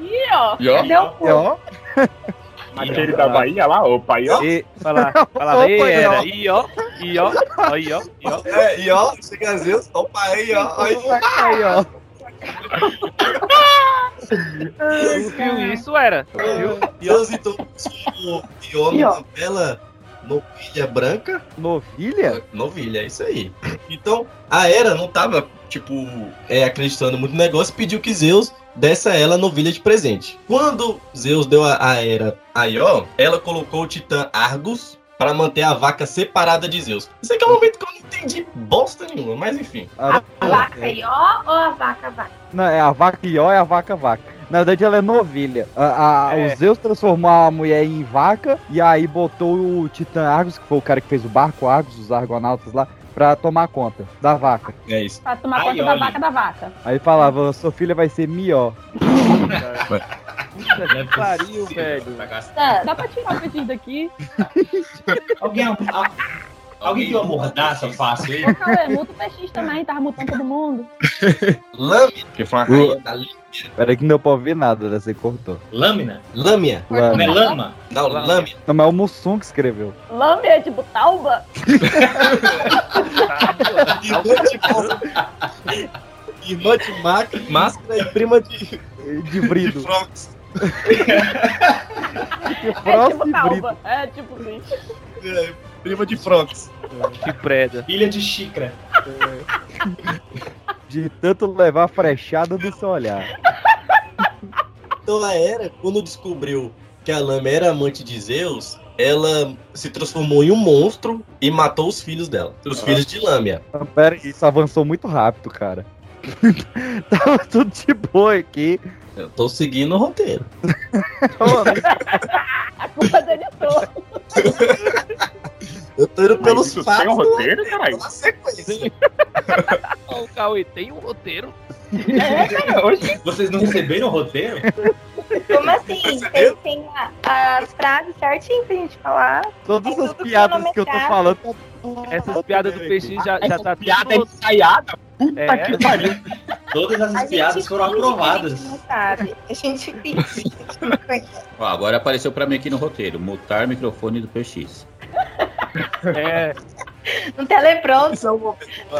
Ió? Deu cu. Ió? Aquele da Bahia lá, opa, aí, ó. E falava, ei, Opa, era, Ió. e ó, e ó, ó, e ó, e ó. É, Ió, chega Zeus, opa aí, ó. Aí, Aí, ó. Viu isso, era? Viu? Zeus então Ió numa bela novilha branca. Novilha? Novilha, é isso aí. Então, a Hera não tava, tipo, é, acreditando muito no negócio e pediu que Zeus desse a ela novilha de presente. Quando Zeus deu a, a Hera a Ió, ela colocou o titã Argus para manter a vaca separada de Zeus. Isso aqui é um momento que eu não entendi bosta nenhuma, mas enfim. A A vaca Ió ou a vaca vaca? Não, é a vaca Ió é a vaca vaca. Na verdade, ela é novilha. A, a- É. O Zeus transformou a mulher em vaca e aí botou o Titã Argus, que foi o cara que fez o barco Argus, os argonautas lá, pra tomar conta da vaca. É isso. Pra tomar Ai, conta da olha. vaca da vaca. Aí falava, sua filha vai ser Mió. Puta que pariu, velho. Tá, dá pra tirar o pedido daqui? Alguém, alguém viu a mordaça fácil aí? Ô, Cauê, multa o PX também, tava multando todo mundo. Lâmina, que foi uma rainha da Lâmina. Peraí que não deu pra ouvir nada, né? Você cortou. Lâmina? Lâmina. Não é Lâmina. lama? Não, Lâmina. Não, mas é o Mussum que escreveu. Lame é tipo talba? Irmã de, Irmã de maca- máscara e prima de, De de brido. Frox. Que É tipo talba. É tipo assim. Prima de Frox. Que preda. Filha de xícara. De tanto levar a frechada do seu olhar. Então a Hera, quando descobriu que a Lâmina era amante de Zeus, ela se transformou em um monstro e matou os filhos dela. Os filhos de Lâmia. Ah, Pera, isso avançou muito rápido, cara. Tava tudo de boa aqui. Eu tô seguindo o roteiro. A culpa do editor. Eu tô indo pelos isso fatos. tem um roteiro, caralho? pela sequência. O Cauê tem um roteiro. É, cara, hoje. Vocês não receberam o roteiro? Como assim? Tem, as frases certinho pra gente falar. Todas É as piadas que eu tô falando. tá Essas piadas do PX já, já tá Piada tudo... ensaiada. Puta É. que pariu. Todas A as gente piadas foram finge que A aprovadas. gente não sabe. A gente finge que não conhece. Ó, agora apareceu pra mim aqui no roteiro. Mutar microfone do PX. É, Um telepronto.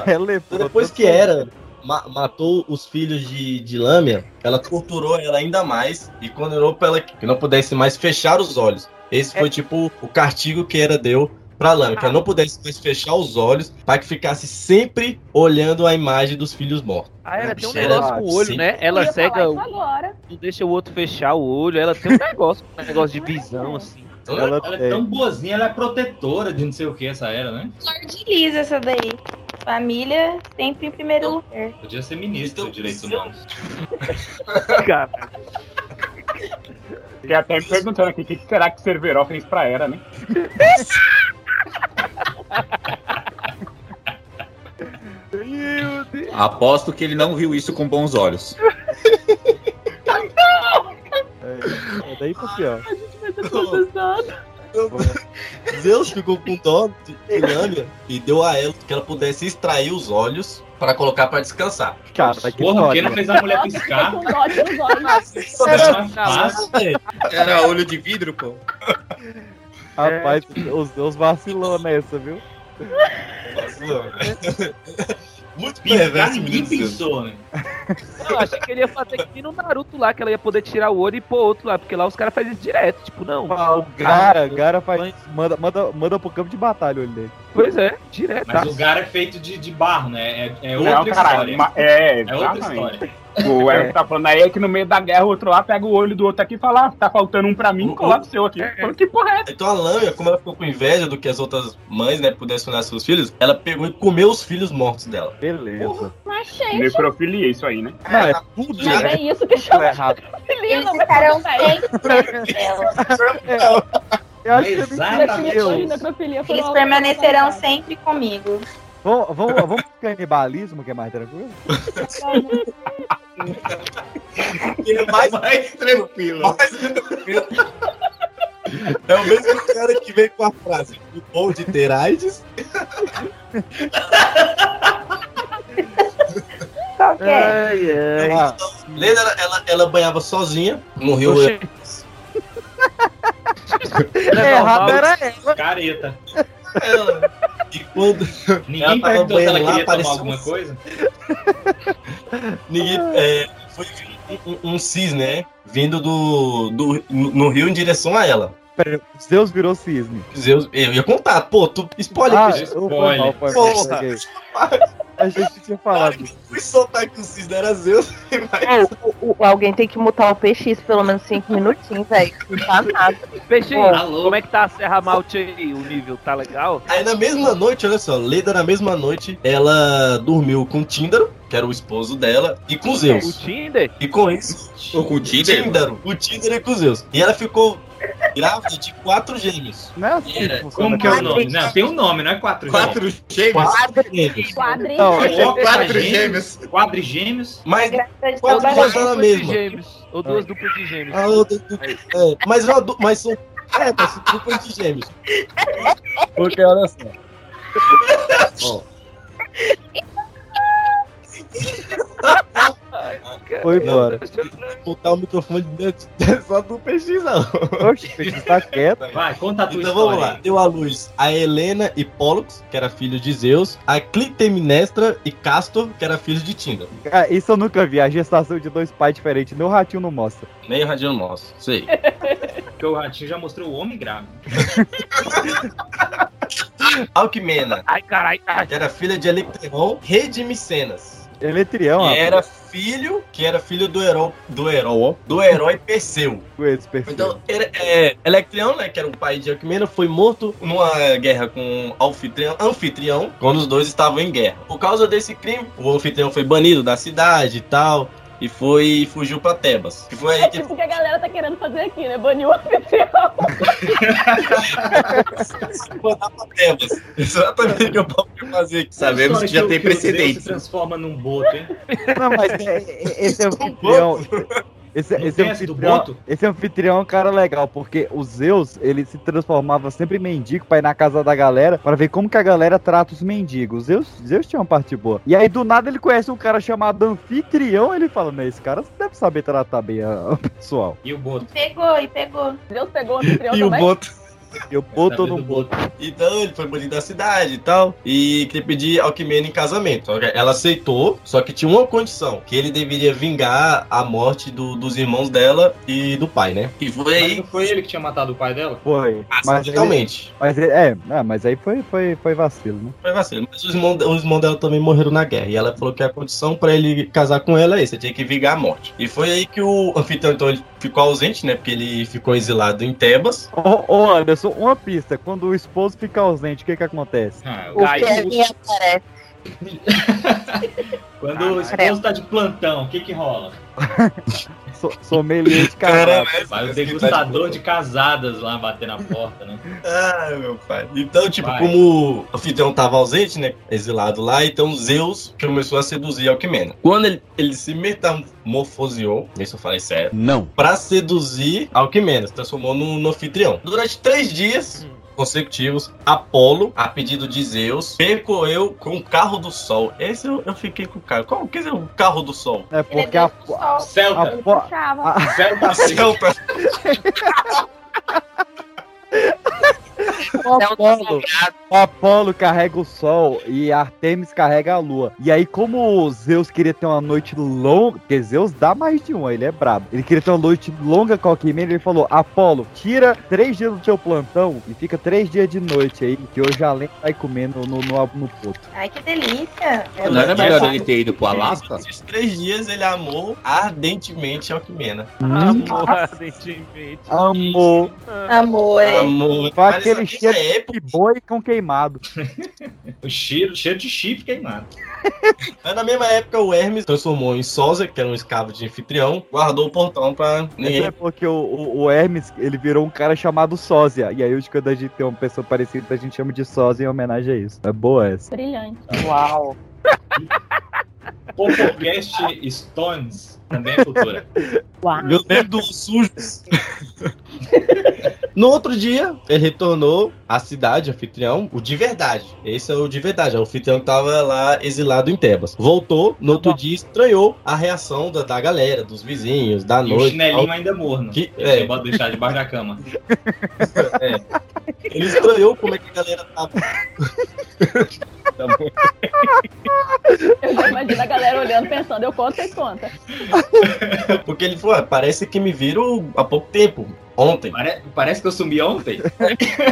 É é Então, depois que Hera ma- matou os filhos de, de Lâmia, ela torturou ela ainda mais e condenou pra ela que não pudesse mais fechar os olhos. Esse foi tipo o castigo que Hera deu pra que ela não pudesse mais fechar os olhos para que ficasse sempre olhando a imagem dos filhos mortos. a Era tem um negócio com o olho, sim. né? Ela cega, o- não deixa o outro fechar o olho. Ela tem um negócio, um negócio de visão, assim. Então, Ela Ela é tão boazinha, ela é protetora de não sei o que essa era, né? Lorde Lisa essa daí. Família sempre em primeiro lugar. Podia ser ministro Então, dos direitos isso- humanos. Cara, Fiquei até me perguntando aqui o que que será que Cerveró fez pra Era, né? Meu Deus. Aposto que ele não viu isso com bons olhos. É, é daí pra pior. Zeus ficou com dó de Lâmia e deu a ela que ela pudesse extrair os olhos para colocar para descansar. Cara, que Porra, por que não fez a mulher piscar? Era olho de vidro, pô. Rapaz, os Deus vacilou nessa, viu? Muito Piscar perverso, ninguém pensou, né? Não, achei que ele ia fazer que no Naruto lá, que ela ia poder tirar o olho e pôr outro lá, porque lá os caras fazem isso direto. Tipo, não. O Gara, Gara faz. Manda, manda, manda pro campo de batalha o olho dele. Pois é, direto. Mas o Gara é feito de, de barro, né? É, é outra caralho, história. é, É outra história. O Eric tá falando aí que no meio da guerra o outro lá pega o olho do outro aqui e fala, ah, tá faltando um pra mim, coloca o seu aqui. Falando, que porra é essa? Então a Lâmia, como ela ficou com inveja do que as outras mães, né, pudessem olhar seus filhos, ela pegou e comeu os filhos mortos dela. Beleza. Mas, gente, Necrofilia, isso aí, né? Não, é tudo mas né? é isso que chama errado. filha, Eles não vai sempre perto dela. Eu acho que é necrofilia Eles permanecerão sempre comigo. Vamos, vamos, vamos pro canibalismo, que é mais tranquilo? É mais, Mais tranquilo. mais tranquilo. É o mesmo cara que vem com a frase o bom de ter AIDS. Qual que é? Ai, ai. Leda, ela, ela, ela banhava sozinha no rio. Oxê. é, errado era ela. Careta. Ela, e quando Ninguém perguntou se ela lá, queria tomar parecia alguma um- coisa. ninguém. É, foi um, um, um cisne, né? Vindo do, do, no rio em direção a ela. Pera, Zeus virou cisne. Zeus, eu ia contar, pô, tu spoiler Ah, que eu- foi spoiler. mal, foi mal. Porra. A gente tinha falado. fui soltar que o cisne era Zeus. Mas... É, o- o- alguém tem que mutar o PX pelo menos 5 minutinhos, velho. Não tá nada. Peixinho, Alô? como é que tá a Serra Malte aí? O nível tá legal? Aí na mesma noite, olha só, Leda na mesma noite, ela dormiu com Tíndaro, que era o esposo dela, e com O Zeus. Tinder? E com isso, Ou com o Tinder? Tíndaro, o Tíndaro e com Zeus. E ela ficou grávida de quatro gêmeos. Não é assim Era. Como que é o nome? Não, tem um nome, não é quatro Quatro gêmeos? Quatro gêmeos. Quatro gêmeos. Mas Grávida de Quatro gêmeos gente. ela Duplas de mesma. gêmeos. Ou duas duplas de gêmeos. A outra, é, mas, é mas são é, são duplas de gêmeos. Porque olha só. Ó, Foi embora. botar o microfone dentro só do PX, não. Oxe, o peixe tá quieto. Vai, conta a tua Então história. vamos lá. aí. Deu à luz a Helena e Pollux, que era filho de Zeus, a Clitemnestra e Castor, que era filho de Tíndaro. Ah, isso eu nunca vi, a gestação de dois pais diferentes. Meu ratinho não mostra. Meio radinho nosso. Isso aí. Porque o Ratinho já mostrou o homem grávido. Alquimena, Ai, caralho. Ai, que era filha de Electron, rei de Micenas. Eletrião, Que era filho, que era filho do herói, do herói, do herói Perseu. Esse perfil. Então, era, é, Electrião, né, que era o pai de Alquimena, foi morto numa guerra com Anfitrião, Anfitrião, quando os dois estavam em guerra. Por causa desse crime, o Anfitrião foi banido da cidade e tal, e foi e fugiu pra Tebas. Que foi É aí que tipo o que a galera tá querendo fazer aqui, né? Banir o anfitrião. foi pra Tebas. Exatamente o que eu posso fazer aqui. Sabemos que já História tem o- o Zeus precedentes. se transforma num boto, hein? Não, mas é- é- esse anfitrião. Esse, esse anfitrião, esse anfitrião é um cara legal, porque o Zeus, ele se transformava sempre em mendigo pra ir na casa da galera, pra ver como que a galera trata os mendigos. Zeus, Zeus tinha uma parte boa. E aí, do nada, ele conhece um cara chamado anfitrião, ele fala, não, esse cara deve saber tratar bem o pessoal. E o boto? Pegou e pegou. Deus pegou o anfitrião E o também. Boto. Eu boto no do boto. Então ele foi banido da cidade e tal. E queria pedir Alquimena em casamento. Ela aceitou, só que tinha uma condição: que ele deveria vingar a morte do- dos irmãos dela e do pai, né? E foi Mas aí. não foi ele que tinha matado o pai dela? Foi. Mas Totalmente. mas ele- é, ah, mas aí foi, foi, foi vacilo, né? Foi vacilo. Mas os irmãos, os irmãos dela também morreram na guerra. E ela falou que a condição pra ele casar com ela é isso: ele tinha que vingar a morte. E foi aí que o anfitrião, então, ficou ausente, né? Porque ele ficou exilado em Tebas. Ô, ô, Anderson, uma pista. Quando o esposo fica ausente, o que que acontece? Ah, O Kevin aparece. Quando o esposo tá de plantão, o que que rola? So, sommelier de casado. Vai o degustador de casadas lá bater na porta, né? Ah, meu pai. Então, tipo, Vai. como o anfitrião tava ausente, né? Exilado lá, então Zeus começou a seduzir Alquimena. Quando ele, ele se metamorfoseou, isso eu falei sério, Não. pra seduzir Alquimena, se transformou no, no anfitrião. Durante três dias, consecutivos, Apolo, a pedido de Zeus, percorreu com o carro do sol. Esse eu, eu fiquei com o carro. Qual que é o carro do sol? É porque a, Celta. a. Celta Celta. o Apolo, o Apolo carrega o sol e Artemis carrega a lua. E aí, como Zeus queria ter uma noite longa, porque Zeus dá mais de uma, ele é brabo. Ele queria ter uma noite longa com a Alquimena, ele falou: Apolo, tira três dias do teu plantão e fica três dias de noite aí, que hoje além vai comendo no, no, no poto. Ai, que delícia. Não era melhor ele ter ido pro Alasca? Nesses três dias ele amou ardentemente a Alquimena. Amor, ardentemente. Amor. Amor. é. Amor. Foi aquele nessa cheiro época, de boi com queimado. O cheiro, cheiro de chifre queimado. mas na mesma época o Hermes transformou em Sósia, que era um escravo de anfitrião, guardou o portão pra ninguém. É porque o, o, o Hermes, ele virou um cara chamado Sósia. E aí, hoje, quando a gente tem uma pessoa parecida, a gente chama de Sósia em homenagem a isso. É boa essa. Brilhante. Uau. Popocast Stones também é cultura. Uau. Eu lembro dos sujos. No outro dia, ele retornou à cidade, anfitrião, o de verdade. Esse é o de verdade, é o anfitrião que tava lá exilado em Tebas. Voltou, no outro dia estranhou a reação da, da galera, dos vizinhos, da E o noite. chinelinho tal. ainda morno. Que- é. eu boto deixar debaixo da cama. Ele estranhou como é que a galera tava. Eu já imagino a galera olhando, pensando, eu conto, você conta. Porque ele falou: "Ah, parece que me viram há pouco tempo. Ontem. Pare- parece que eu sumi ontem.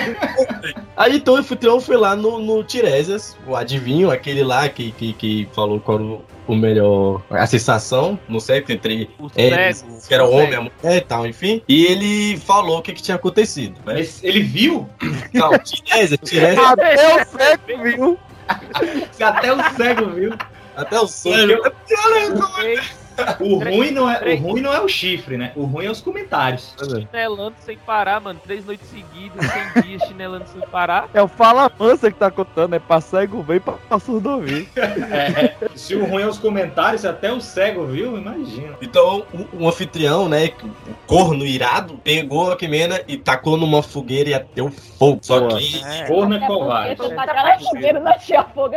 Aí então o anfitrião foi lá no, no Tiresias, o adivinho, aquele lá que, que, que falou qual era o, o melhor. A sensação no sexo entre O eles, que era homem, cego. a mulher e tal, enfim. E ele falou o que, que tinha acontecido. Né? Mas ele viu? Não, Tiresias, Tiresias, Até o viu? Até o cego viu. até o. Três O ruim, não é, o ruim não é o chifre, né? O ruim é os comentários. chinelando sem parar, mano. Três noites seguidas, sem dias chinelando sem parar. É o Fala Mansa que tá contando, é pra cego ver e pra, pra surdo ouvir. É, se o ruim é os comentários, até o cego viu, imagina. Então, o, o anfitrião, né, o corno irado, pegou a Quimena e tacou numa fogueira e ateu fogo. Só Boa. que É. Corno é covarde. tá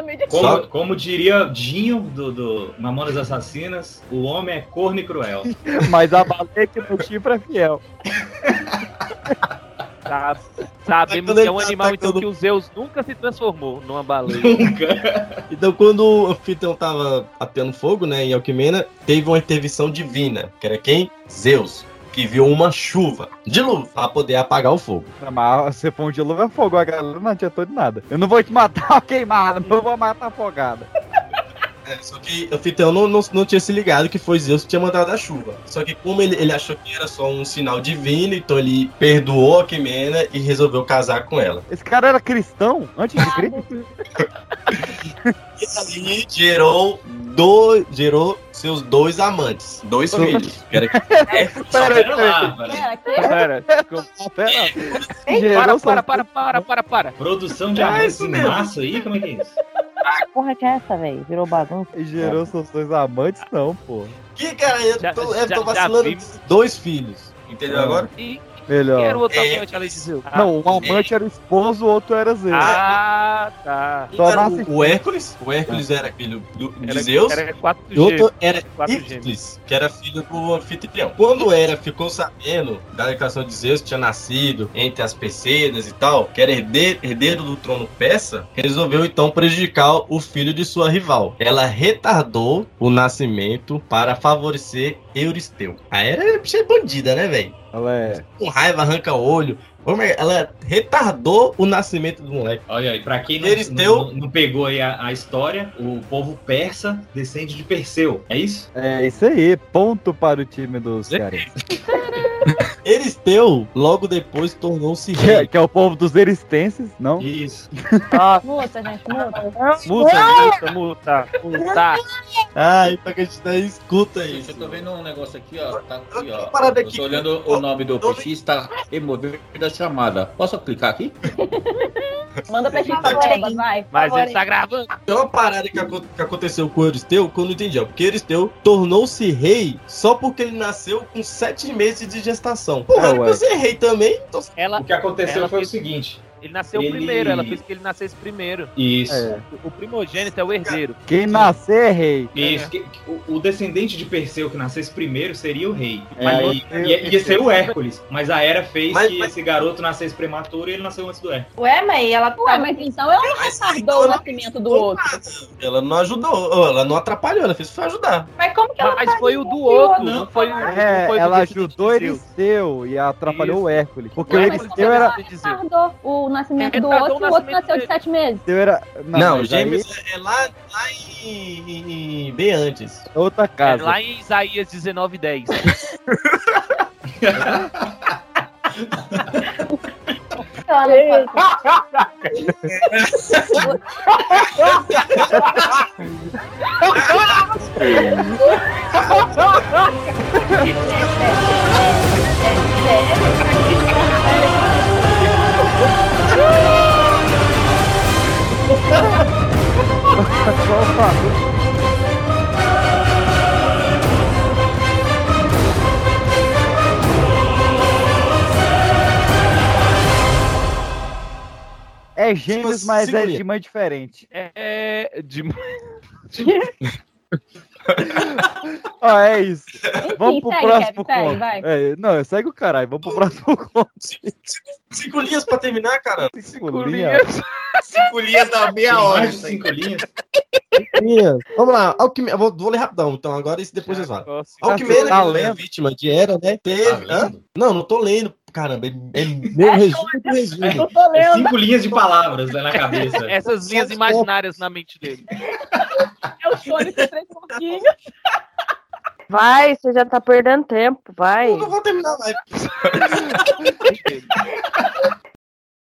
meio de Como, como diria Dinho do, do Mamonas Assassinas, o homem é corno e cruel. Mas a baleia que no chifre é fiel. Sabe- Sabemos que é um tá animal então que o Zeus nunca se transformou numa baleia. Nunca. Então, quando o anfitrião tava atendo fogo, né, em Alquimena, teve uma intervenção divina, que era quem? Zeus, que viu uma chuva de luz para poder apagar o fogo. Mas se for um dilúvio é fogo, a galera não adiantou de nada. Eu não vou te matar queimada, não vou matar afogada. É, só que o anfitrião não, não, não tinha se ligado que foi Zeus que tinha mandado a chuva. Só que como ele, ele achou que era só um sinal divino, então ele perdoou a Alquimena e resolveu casar com ela. Esse cara era cristão antes de Cristo? Ali gerou, dois, gerou seus dois amantes, dois filhos. Que era Pera pera. Pera? Pera, para, para, para, para, para, para. Produção de É amantes isso em massa aí? Como é que é isso? Que porra que é essa, velho? Virou bagunça. Gerou seus dois amantes, não, pô. Que cara, eu Já- tô, eu já- tô já vacilando. Dois filhos. Entendeu Ah. agora? E Melhor. quem era o outro É. amante além de Zeus? Não, um amante era o esposo, o outro era Zeus. Ah, tá. Só Era nasce- o, o Hércules. O Hércules era filho do, de Era, Zeus. era quatro E outro era. Íclis, que era filho do anfitrião. Quando Hera ficou sabendo da declaração de Zeus que tinha nascido entre as Persedas e tal, que era herdeiro, herdeiro do trono persa, resolveu então prejudicar o filho de sua rival. Ela retardou o nascimento para favorecer Euristeu. A Hera é bandida, né, velho? Ela é. Com raiva, arranca o olho. Ela retardou o nascimento do moleque. Olha aí, pra quem não, Peristeu. não, não pegou aí a, a história, o povo persa descende de Perseu, é isso? É isso aí, ponto para o time dos caras. Euristeu, logo depois, tornou-se é- rei. que é o povo dos eristenses, não? Isso. Multa, gente, multa. Multa, multa, multa, multa. Ai, pra que a gente não escuta Gente, isso. eu tô vendo um negócio aqui, ó. Tá aqui, ó. Parada Eu aqui. tô olhando o nome do PX, tá removido da chamada. Posso clicar aqui? Manda pra gente hein? vai. Mas ele tá gravando. Tem uma parada que, que aconteceu com o Euristeu que eu não entendi, ó. Porque Euristeu tornou-se rei só porque ele nasceu com sete meses de gestação. Pô, É, era ué. pra ser rei também. Então... Ela, O que aconteceu Ela foi o fez- seguinte: Ele nasceu Ele- primeiro, ela fez que ele nascesse primeiro. Isso. É. O primogênito é o herdeiro. Quem nascer é rei. Isso, que o, descendente de Perseu que nascesse primeiro seria o rei. É, Mas- eu- ia, ia ser o Hércules. Mas a Hera fez Mas- que esse garoto nascesse prematuro e ele nasceu antes do Hércules. Ué, mas ela Ué, mas então ela não retardou o nascimento do outro. Ela não ajudou, ela não atrapalhou, ela fez pra ajudar. Mas como que ela Mas faz foi o isso? do outro, não foi o. É, não foi o ela ajudou. Eliseu e atrapalhou o Hércules. Porque Ué, o mas Eliseu era. Retardou o nascimento do Retardou outro o e o outro nasceu de sete meses. Eliseu era. Não, mas gêmeos é lá, lá em, em- em- bem antes. aí é outra É, casa. lá em Isaías 19:10. Ela não É gêmeos, Tipo, mas é de mãe diferente. É. De... Ó, é isso. Vamos pro segue, próximo Kevin, segue, conto. vai. É, não, segue o caralho. Vamos pro próximo conto. Cinco linhas pra terminar, cara. Cinco linhas. Cinco linhas da meia hora. cinco linhas. Linhas. Vamos lá, Alquimena. Eu vou, vou ler rapidão, então agora isso depois vocês falam. Alquimena, Tá que é a lendo? vítima de Hera, né? Teve. Tá Hã? lendo? Não, não tô lendo. Caramba, é, é meu resumo do resumo. Eu tô É lendo. cinco linhas de palavras né, na cabeça. Essas linhas imaginárias na mente dele. É o Sonic três pouquinhos. Vai, você já tá perdendo tempo, vai. Eu vou terminar a live.